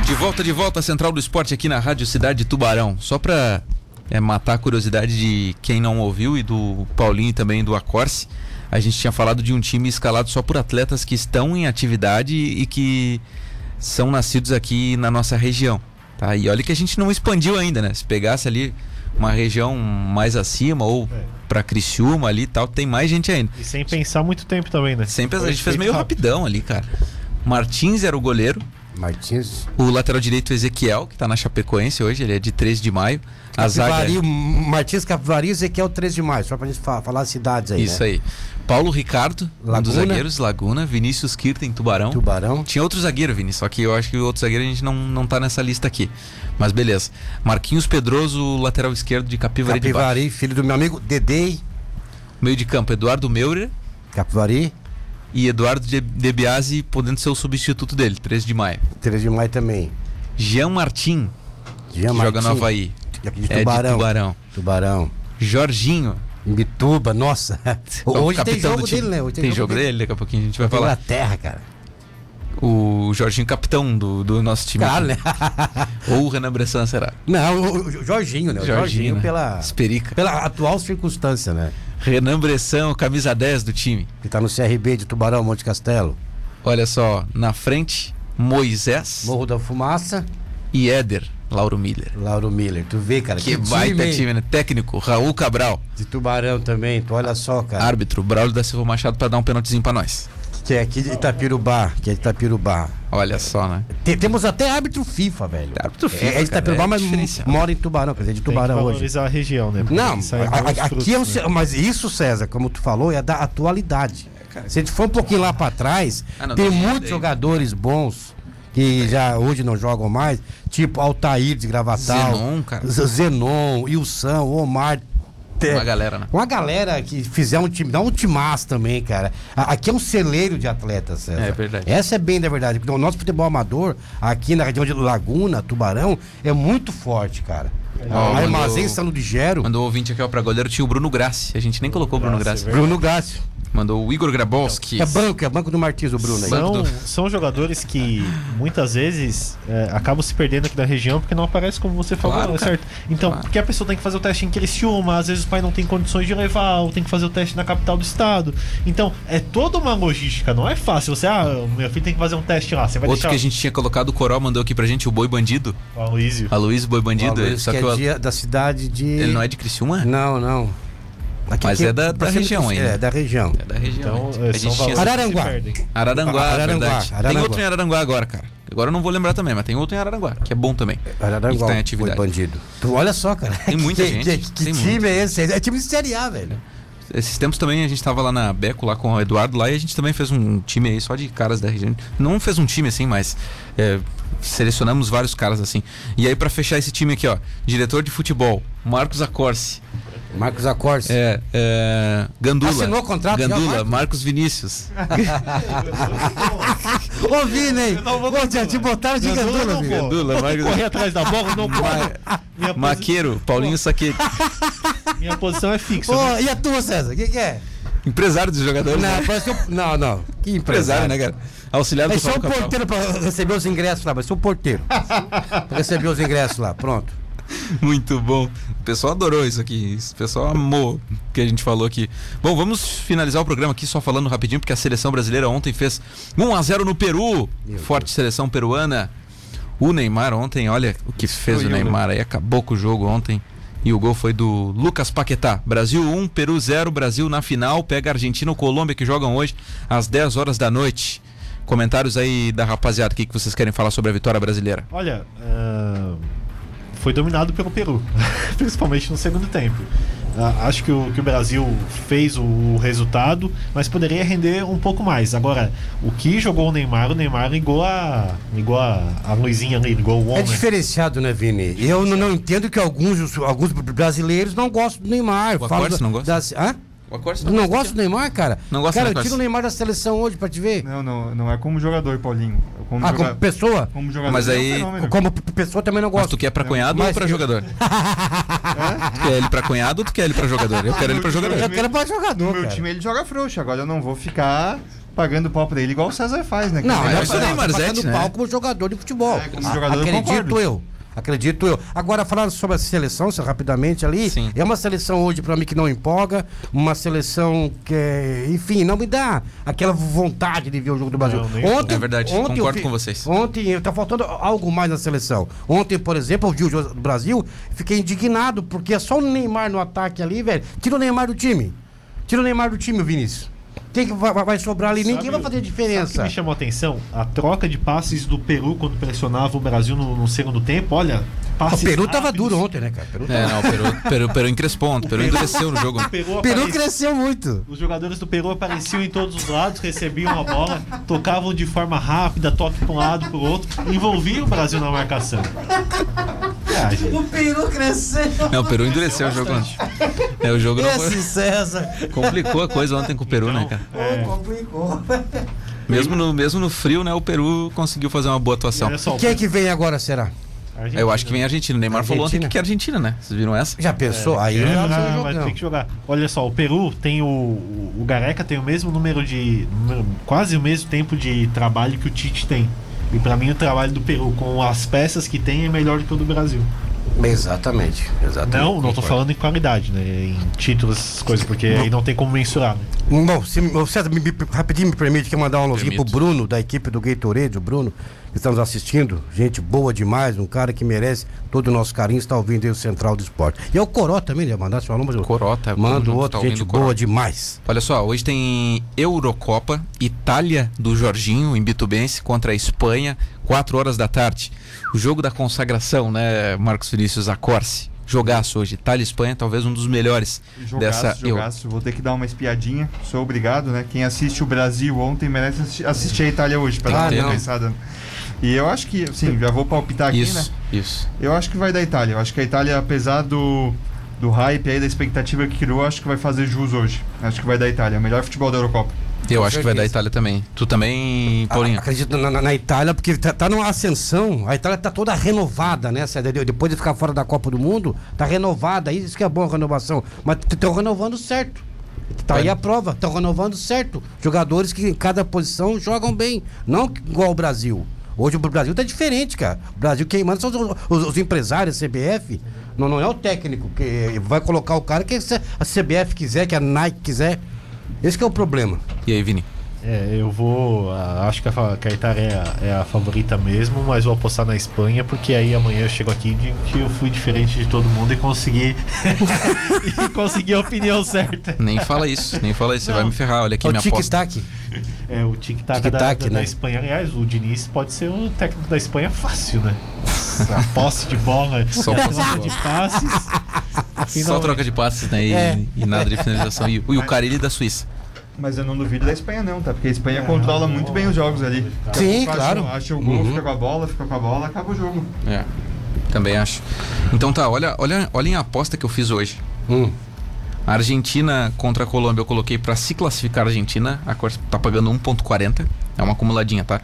De volta, de volta, Central do Esporte aqui na Rádio Cidade de Tubarão. Só pra é, matar a curiosidade de quem não ouviu e do Paulinho e também do Acorce, a gente tinha falado de um time escalado só por atletas que estão em atividade e que são nascidos aqui na nossa região. Tá? E olha que a gente não expandiu ainda, né? Se pegasse ali uma região mais acima ou É. pra Criciúma ali e tal, tem mais gente ainda. E sem pensar muito tempo também, né? Sempre a Foi gente fez meio rápido. rapidão ali, cara. Martins era o goleiro. Martins. O lateral direito Ezequiel, que tá na Chapecoense hoje, ele é de 13 de maio. A zaga. Capivari, Martins Capivari Ezequiel 13 de maio, só pra gente fa- falar as cidades aí. Isso né? aí. Paulo Ricardo, um dos Laguna. zagueiros, Laguna. Vinícius Kirten, Tubarão. Tubarão. Tinha outro zagueiro, Vini, só que eu acho que o outro zagueiro a gente não, não tá nessa lista aqui. Mas beleza. Marquinhos Pedroso, lateral esquerdo de Capivari, de. Capivari, filho do meu amigo Dedei. Meio de campo, Eduardo Meurer Capivari, e Eduardo De, De Biasi podendo ser o substituto dele, 13 de maio. 13 de maio também. Jean Martin, Jean que joga no Havaí. aqui de É de Tubarão. Tubarão. Tubarão. Jorginho. Bituba, nossa. o Hoje tem jogo dele, né? Hoje tem, jogo dele, daqui a pouquinho a gente vai falar. Inglaterra, cara. O Jorginho, capitão do, do nosso time. Claro, né? Ou o Renan Bressan será? Não, o, o Jorginho, né? O Jorginho, Jorginho, né? pela, Esperica. pela atual circunstância, né? Renan Bressan, o camisa 10 do time. Que tá no CRB de Tubarão, Monte Castelo. Olha só, na frente, Moisés Morro da Fumaça, e Éder, Lauro Miller. Lauro Miller. Tu vê, cara. Que, baita hein? time, né? Técnico, Raul Cabral. De Tubarão também, tu olha só, cara. Árbitro, Braulio da Silva Machado pra dar um pênaltizinho pra nós. Que é aqui de Itapirubá, que é de Itapirubá. Olha só, né? Tem- temos até árbitro FIFA, velho. Árbitro FIFA, É, é de cara, Itapirubá, é mas mora em Tubarão, quer dizer, de Tem que Tubarão hoje. valorizar a região, né? Porque Não, saem a- bons a- aqui é um, frutos, né? ce- mas isso, César, como tu falou, é da atualidade. Se a gente for um pouquinho lá pra trás, Ah, não, tem tem muitos daí. jogadores bons que já hoje não jogam mais, tipo Altair de Gravatal, Zenon, cara. Z- Zenon, Wilson, Omar. Te- Uma galera, né? Uma galera que fizer um time, dá um timaço também, cara. Aqui é um celeiro de atletas, César. É verdade. Essa é bem da verdade. porque O nosso futebol amador, aqui na região de Laguna, Tubarão, é muito forte, cara. Ó, A Armazém mandou- Sano de Gero, Mandou o ouvinte aqui ó, pra goleiro, tinha o Bruno Grassi. A gente nem colocou o Bruno Grassi, Grassi. é Bruno Gássio. Mandou o Igor Grabowski. É banco, é banco do Martins, o Bruno aí. São, do- são jogadores que muitas vezes é, acabam se perdendo aqui da região porque não aparece como você falou, Claro, é cara. certo? Então, Claro. porque a pessoa tem que fazer o teste em Criciúma, às vezes o pai não tem condições de levar, ou tem que fazer o teste na capital do estado. Então, é toda uma logística, não é fácil. Você, ah, meu filho tem que fazer um teste lá, você vai Outro deixar que a gente tinha colocado, o Coral mandou aqui pra gente, o Boi Bandido. o Aloysio. Aloysio Boi Bandido. Ó, só que que, é da cidade de. ele não é de Criciúma? Não, não. Aqui- Mas aqui é da- pra da cima região ainda. É, da região. É da região. Então, a é, gente tinha... que Araranguá. Araranguá, Araranguá, verdade. Tem Araranguá. outro em Araranguá agora, cara. Agora eu não vou lembrar também, mas tem outro em Araranguá, que é bom também. Que Araranguá, tá em foi atividade. bandido. Tu olha só, cara. Tem muita que, gente, Que, que tem time muito. é esse? É time de Série A, velho. Esses tempos também a gente tava lá na Beco, lá com o Eduardo lá, e a gente também fez um time aí só de caras da região. Não fez um time assim, mas é, selecionamos vários caras assim. E aí pra fechar esse time aqui, ó, diretor de futebol, Marcos Acorce. Marcos Acorce. É, é, Gandula. Assinou o contrato já, Gandula, Marcos? Marcos Vinícius. Ô, Vini, hein? Ô, te, te botaram de Gandula gandula, não. Gandula, Marcos. Correr atrás da bola, não posi- Maqueiro, Paulinho Saquete. minha posição é fixa. Né? e a tua, César? O que, que é? Empresário dos jogadores. Não, né? parece que eu... Não, não. Que Empresário, né, cara? Auxiliar do É só o porteiro pra receber os ingressos lá, vai ser o porteiro. pra receber os ingressos lá, pronto. Muito bom. O pessoal adorou isso aqui. O pessoal amou o que a gente falou aqui. Bom, vamos finalizar o programa aqui só falando rapidinho, porque a seleção brasileira ontem fez 1 a 0 no Peru. Meu Forte seleção peruana. O Neymar ontem, olha o que fez o Destruiu, né? Neymar aí, acabou com o jogo ontem. E o gol foi do Lucas Paquetá. Brasil 1, Peru 0. Brasil na final. Pega Argentina ou Colômbia que jogam hoje às 10 horas da noite. Comentários aí da rapaziada, o que que vocês querem falar sobre a vitória brasileira? Olha, ah, foi dominado pelo Peru, principalmente no segundo tempo. Ah, acho que o, que o Brasil fez o, o resultado, mas poderia render um pouco mais. Agora, o que jogou o Neymar, o Neymar ligou a, ligou a, a luzinha ali, ligou o on, É diferenciado, né, Vini? Eu não, não entendo que alguns, alguns brasileiros não gostam do Neymar. O da- não gosta? das- Hã? Tu não gosta do Neymar, cara? Não gosta Cara, Acorce. tira o Neymar da seleção hoje pra te ver. Não, não, não é como jogador, Paulinho. É Como ah, joga- como pessoa? como jogador. Mas ele é um aí-. Como pessoa também não Mas gosta. tu quer pra cunhado ou Mas pra eu- jogador? Tu quer ele pra cunhado ou tu quer ele pra jogador? Eu quero ele pra jogador. Eu quero pra No jogador, meu cara. time ele joga frouxo. Agora eu não vou ficar pagando pau pra ele igual o César faz, né? Não, Mas não, é não, Neymar tô Zete, passando né? pau como jogador de futebol. É, como A- jogador eu Acredito concordo. eu. Acredito eu. Agora, falando sobre a seleção, rapidamente ali, Sim. é uma seleção hoje pra mim que não empolga, uma seleção que, é, enfim, não me dá aquela vontade de ver o jogo do Brasil. Não, nem- É verdade, eu concordo fi- com vocês. Ontem tá faltando algo mais na seleção. Ontem, por exemplo, eu vi o jogo do Brasil, fiquei indignado, porque é só o Neymar no ataque ali, velho. Tira o Neymar do time. Tira o Neymar do time, Vinícius. Quem que vai, vai sobrar ali? Ninguém Sabe- vai fazer Sabe o diferença. que me chamou a atenção? A troca de passes do Peru quando pressionava o Brasil no, no segundo tempo. Olha, O Peru tava rápidos. duro ontem, né, cara? Peru, É, tava... não, o Peru, Peru, Peru encrespou ontem, o Peru endureceu no jogo. O Peru, o Peru cresceu muito. Os jogadores do Peru apareciam em todos os lados, recebiam a bola, tocavam de forma rápida, toque para um lado, para o outro, envolviam o Brasil na marcação. Gente, O Peru cresceu. Não, o Peru endureceu o jogo ontem. É, o jogo não foi... César. complicou a coisa ontem com o Peru, né, cara? É, Complicou. Mesmo no, mesmo no frio, né, o Peru conseguiu fazer uma boa atuação. só, Quem é que vem agora, será? Argentina. Eu acho que vem a Argentina. O Neymar falou ontem Argentina. que é Argentina, né? Vocês viram essa? Já pensou? Aí É, não vai vai, ter que jogar. Olha só, o Peru tem o, o, Gareca tem o mesmo número de. quase o mesmo tempo de trabalho que o Tite tem. E pra mim o trabalho do Peru com as peças que tem é melhor do que o do Brasil. Exatamente, exatamente. Não, não tô Concordo. falando em qualidade, né? Em títulos, essas coisas, porque aí não tem como mensurar, né? Bom, se, César, me, me- rapidinho me permite que eu mandar um alôzinho pro Permito. Bruno, da equipe do Gatorade, o Bruno, que está nos assistindo. Gente boa demais, um cara que merece todo o nosso carinho, está ouvindo aí o Central do Esporte. E é o Coró também, né? Mandar seu alô, mas eu Corota. mando outro, tá gente o Coró. boa demais. Olha só, hoje tem Eurocopa, Itália do Jorginho, em Bitubense, contra a Espanha, 4 horas da tarde. O jogo da consagração, né, Marcos Vinícius Acorce? Jogaço hoje. Itália e Espanha, talvez um dos melhores Jogaço, dessa jogaço. Vou ter que dar uma espiadinha. Sou obrigado, né? Quem assiste o Brasil ontem merece assi- assistir a Itália hoje, pra Ah, dar uma pensada. E eu acho que, sim, já vou palpitar aqui, Isso, né? isso. Eu acho que vai da Itália. Eu acho que a Itália, apesar do, do hype aí, da expectativa que criou, acho que vai fazer jus hoje. Acho que vai da Itália. O melhor futebol da Eurocopa. Eu Com acho que vai da. Itália também. Tu também, Paulinho? Ah, acredito na, na- na Itália, porque tá, tá numa ascensão. A Itália tá toda renovada, né, Depois de ficar fora da Copa do Mundo, tá renovada. Isso que é bom a renovação. Mas estão renovando certo. Tá aí a prova, estão renovando certo. Jogadores que em cada posição jogam bem. Não igual o Brasil. Hoje o Brasil tá diferente, cara. O Brasil quem manda são os, os- os empresários, a CBF. Não, não é o técnico que vai colocar o cara que a CBF quiser, que a Nike quiser. Esse é o problema. E aí, Vini? É, eu vou. acho que a, fa- que a Itália é a, é a favorita mesmo, mas vou apostar na Espanha, porque aí amanhã eu chego aqui e digo que eu fui diferente de todo mundo e consegui. e consegui a opinião certa. Nem fala isso, nem fala isso. Você vai me ferrar. Olha aqui o minha aposta. tic-tac. É, o tic-tac da, Tic-tac, da, da né? Espanha. Aliás, o Diniz pode ser o técnico da Espanha fácil, né? A posse de bola, Só a posse de troca bola. de passes. Só Finalmente. troca de passes, né? E, É. e nada de finalização. E, e o Carilli da Suíça. Mas eu não duvido da Espanha, não, tá? Porque a Espanha É, controla não, muito bem os jogos ali. Sim, pouco claro. Acha, o gol, Uhum. fica com a bola, fica com a bola, acaba o jogo. É. Também acho. Então tá, olha, olha, olhem a aposta que eu fiz hoje. Hum. A Argentina contra a Colômbia eu coloquei pra se classificar a Argentina, a cor tá pagando 1.40, é uma acumuladinha, tá?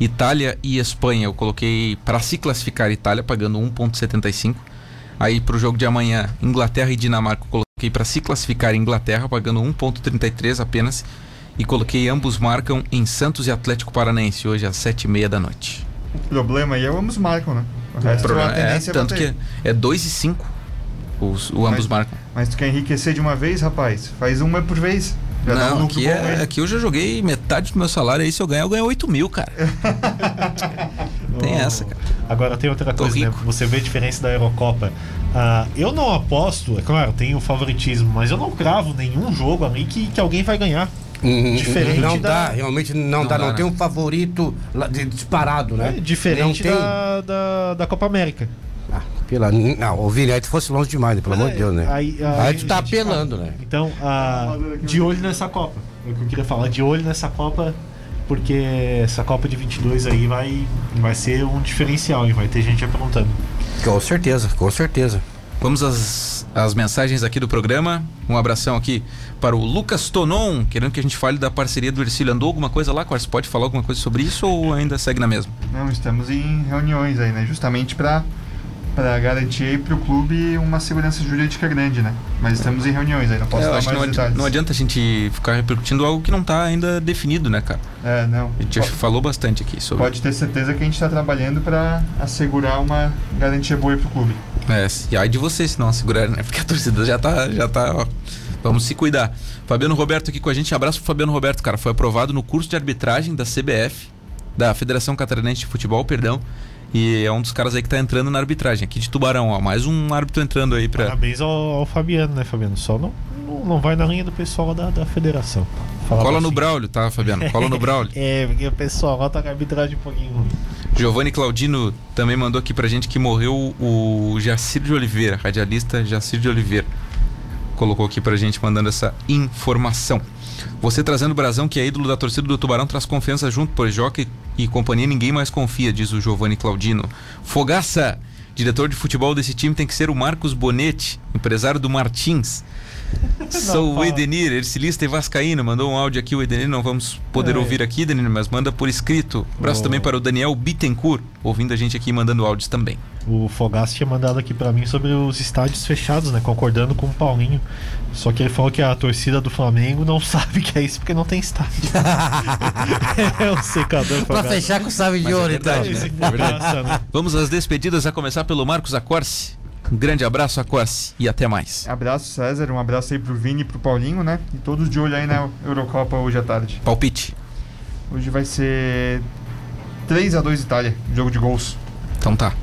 Itália e Espanha eu coloquei pra se classificar a Itália pagando 1.75. Aí pro jogo de amanhã, Inglaterra e Dinamarca eu coloquei pra se classificar a Inglaterra pagando 1.33 apenas e coloquei ambos marcam em Santos e Atlético Paranaense hoje às 7h30 da noite. O problema aí é o ambos marcam, né? O resto é, tendência é tanto bater. que é 2 e 5 os, o ambos Mas- marcam. Mas tu quer enriquecer de uma vez, rapaz? Faz uma por vez. Já um Não, lucro aqui, é, aqui eu já joguei metade do meu salário aí. Se eu ganhar, eu ganho 8 mil, cara. Tem essa, cara. Agora tem outra Tô coisa, né? Você vê a diferença da Eurocopa. Ah, eu não aposto, é claro, tem o favoritismo, mas eu não cravo nenhum jogo ali que, que alguém vai ganhar. Hum, Diferente não da- dá, realmente não, Não dá, dá, não né? tem um favorito disparado, né? É diferente tem. da, da, da Copa América. Ah, pela, não, aí tu fosse longe demais, né? pelo amor de Deus, né? Aí, Aí tu tá a apelando, né? Então, ah, de olho nessa Copa. É o que eu queria falar, de olho nessa Copa, porque essa Copa de 22 aí vai, vai ser um diferencial e vai ter gente aprontando. Com certeza, com certeza. Vamos às, às mensagens aqui do programa. Um abração aqui para o Lucas Tonon, querendo que a gente fale da parceria do Ercílio. Andou alguma coisa lá, Quartz? Pode falar alguma coisa sobre isso ou ainda segue na mesma? Não, estamos em reuniões aí, né? Justamente para para garantir aí pro clube uma segurança jurídica grande, né? Mas estamos em reuniões aí, não posso É, dar mais não, detalhes. não adianta a gente ficar repercutindo algo que não está ainda definido, né, cara? É, não. A gente falou bastante aqui sobre. Pode ter certeza que a gente está trabalhando para assegurar uma garantia boa para o clube. É, e aí de vocês se não assegurarem, né? Porque a torcida já tá, já tá, ó. Vamos se cuidar. Fabiano Roberto aqui com a gente. Abraço pro Fabiano Roberto, cara. Foi aprovado no curso de arbitragem da CBF, da Federação Catarinense de Futebol, perdão. E é um dos caras aí que tá entrando na arbitragem, aqui de Tubarão, ó. Mais um árbitro entrando aí pra. Parabéns ao, ao Fabiano, né, Fabiano? Só não, não, não vai na linha do pessoal da, da federação. Cola no assim. Braulio, tá, Fabiano? Cola no Braulio. É, porque o pessoal lá tá com a arbitragem um pouquinho ruim. Giovanni Claudino também mandou aqui pra gente que morreu o Jacir de Oliveira, radialista Jacir de Oliveira. Colocou aqui pra gente mandando essa informação. Você trazendo o Brasão, que é ídolo da torcida do Tubarão, traz confiança junto, pois Joca e- e companhia ninguém mais confia, diz o Giovanni Claudino. Fogaça, diretor de futebol desse time tem que ser o Marcos Bonetti, empresário do Martins. Sou o. Edenir, ercilista e vascaíno. Mandou um áudio aqui, o Edenir não vamos poder É. ouvir aqui, Edenir, mas manda por escrito. Abraço Oh. também para o Daniel Bittencourt, ouvindo a gente aqui e mandando áudios também. O Fogaça tinha mandado aqui pra mim sobre os estádios fechados, né? Concordando com o Paulinho. Só que ele falou que a torcida do Flamengo não sabe que é isso porque não tem estádio. é o secador Pra fechar com chave de é ouro, então. verdade, Esse né? É verdade. Né? Vamos às despedidas, a começar pelo Marcos Acorce. Um grande abraço, Acorce, e até mais. Abraço, César. Um abraço aí pro Vini e pro Paulinho, né? E todos de olho aí na Eurocopa hoje à tarde. Palpite. Hoje vai ser 3 a 2 Itália, jogo de gols. Então tá.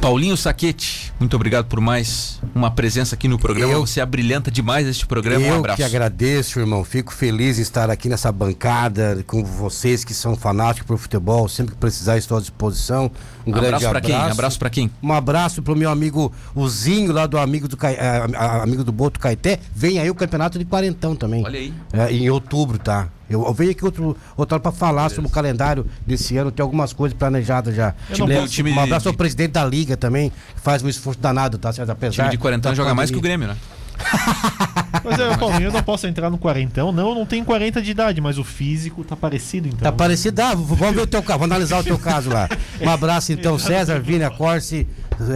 Paulinho Saquete, muito obrigado por mais uma presença aqui no programa. Eu- Você abrilhanta demais este programa. um Eu abraço. que agradeço, irmão. Fico feliz em estar aqui nessa bancada com vocês que são fanáticos por futebol. Sempre que precisar, estou à disposição. Um grande abraço pra abraço. quem? Abraço pra quem? Um abraço pro meu amigo Uzinho, lá do amigo do, Cai- eh, amigo do Boto Caeté. Vem aí o campeonato de quarentão também. Olha aí. É, em outubro, tá? Eu, eu venho aqui outro, outra hora pra falar sobre o calendário desse ano. Tem algumas coisas planejadas já. Eu não posso- time um abraço de- ao presidente da liga também, que faz um esforço danado, tá? Certo? Apesar Time de quarentão joga mais que o. Grêmio, né? Mas é, Paulinho, eu não posso entrar no quarentão. Não, eu não tenho 40 de idade, mas o físico tá parecido, então. Tá parecido, ah, vamos ver o teu caso, vamos analisar o teu caso lá. Um abraço então, César, Vini, Corse,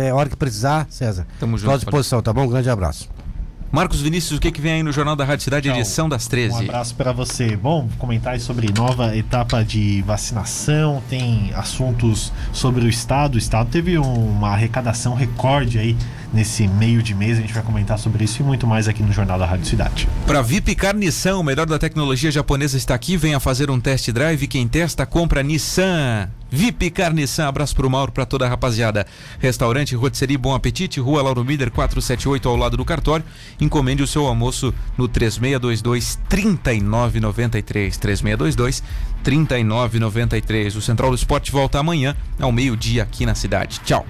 é, hora que precisar, César. Tamo junto, Tô à disposição, tá bom? Um grande abraço. Marcos Vinícius, o que, que vem aí no Jornal da Rádio Cidade, Tchau. edição das Um 13? abraço para você. Bom, comentários sobre nova etapa de vacinação, tem assuntos sobre o Estado. O Estado teve um- uma arrecadação recorde aí nesse meio de mês. A gente vai comentar sobre isso e muito mais aqui no Jornal da Rádio Cidade. Para Vipcar Nissan, o melhor da tecnologia japonesa está aqui. Venha fazer um test drive. Quem testa, compra Nissan. Vipcar Nissan, abraço pro Mauro, para toda a rapaziada. Restaurante Rotisserie Bom Apetite, Rua Lauro Miller 478 ao lado do cartório. Encomende o seu almoço no 3622 3993. 3622 3993. O Central do Esporte volta amanhã ao meio-dia aqui na cidade. Tchau.